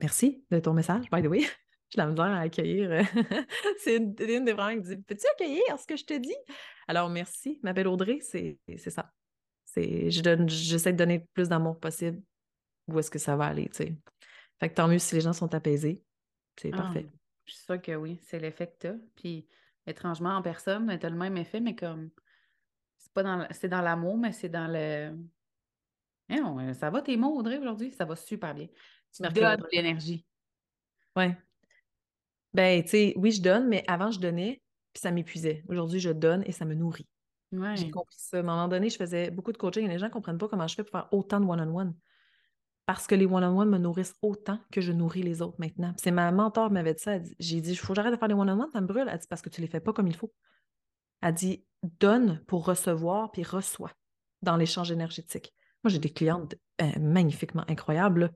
S2: merci de ton message, by the way. J'ai la misère à accueillir. Euh, c'est une, des vraiment qui dit Peux-tu accueillir ce que je te dis? Alors, merci. Ma belle Audrey, c'est ça. J'essaie de donner le plus d'amour possible. Où est-ce que ça va aller, tu sais. Fait que tant mieux si les gens sont apaisés. C'est ah, parfait.
S1: Je suis sûre que oui, c'est l'effet que tu as. Puis, étrangement, en personne, tu as le même effet, mais comme. C'est pas dans, c'est dans l'amour, mais c'est dans le. Non, ça va tes mots, Audrey, aujourd'hui? Ça va super bien. Tu me donnes de l'énergie.
S2: Ouais. Ben, tu sais, oui, je donne, mais avant, je donnais, puis ça m'épuisait. Aujourd'hui, je donne et ça me nourrit. J'ai compris ça. À un moment donné, je faisais beaucoup de coaching et les gens ne comprennent pas comment je fais pour faire autant de one-on-one. Parce que les one-on-one me nourrissent autant que je nourris les autres maintenant. C'est ma mentor qui m'avait dit ça. J'ai dit, il faut que j'arrête de faire les one-on-one, ça me brûle. Elle dit, parce que tu ne les fais pas comme il faut. Elle dit, donne pour recevoir, puis reçois dans l'échange énergétique. Moi, j'ai des clientes euh, magnifiquement incroyables.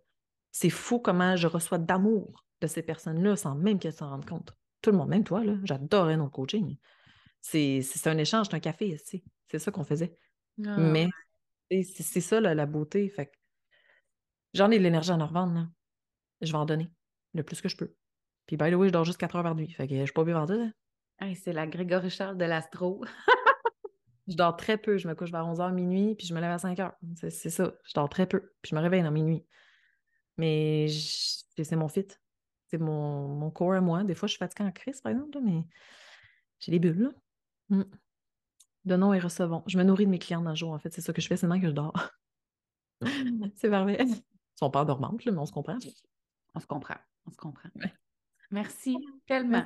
S2: C'est fou comment je reçois d'amour de ces personnes-là sans même qu'elles s'en rendent compte. Tout le monde, même toi, là, j'adorais nos coaching. C'est un échange, c'est un café, c'est ça qu'on faisait. Ah, Mais c'est ça la beauté. Fait j'en ai de l'énergie à en revendre. Je vais en donner le plus que je peux. Puis, by the way, je dors juste 4 heures par nuit. Fait que je suis pas bien vendue.
S1: Hein. c'est la Grégory Charles de l'astro.
S2: je dors très peu. Je me couche vers 11h minuit, puis je me lève à 5 heures. C'est ça. Je dors très peu. Puis je me réveille dans minuit. Mais c'est mon fit. C'est mon, mon corps à moi. Des fois, je suis fatiguée en crise, par exemple, mais j'ai des bulles. Là. Mmh. Donnons et recevons. Je me nourris de mes clients d'un jour, en fait. C'est ça que je fais, c'est que je dors. c'est parfait. Ils sont pas dormantes, mais on se comprend.
S1: On se comprend. On se comprend. Merci tellement.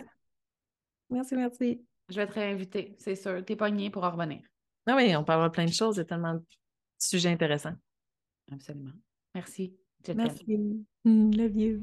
S2: Merci, merci.
S1: Je vais te réinviter, c'est sûr. T'es pogné pour en revenir.
S2: Ah oui, on parlera plein de choses. Il y a tellement de sujets intéressants.
S1: Absolument. Merci.
S2: Merci. Mmh, love you.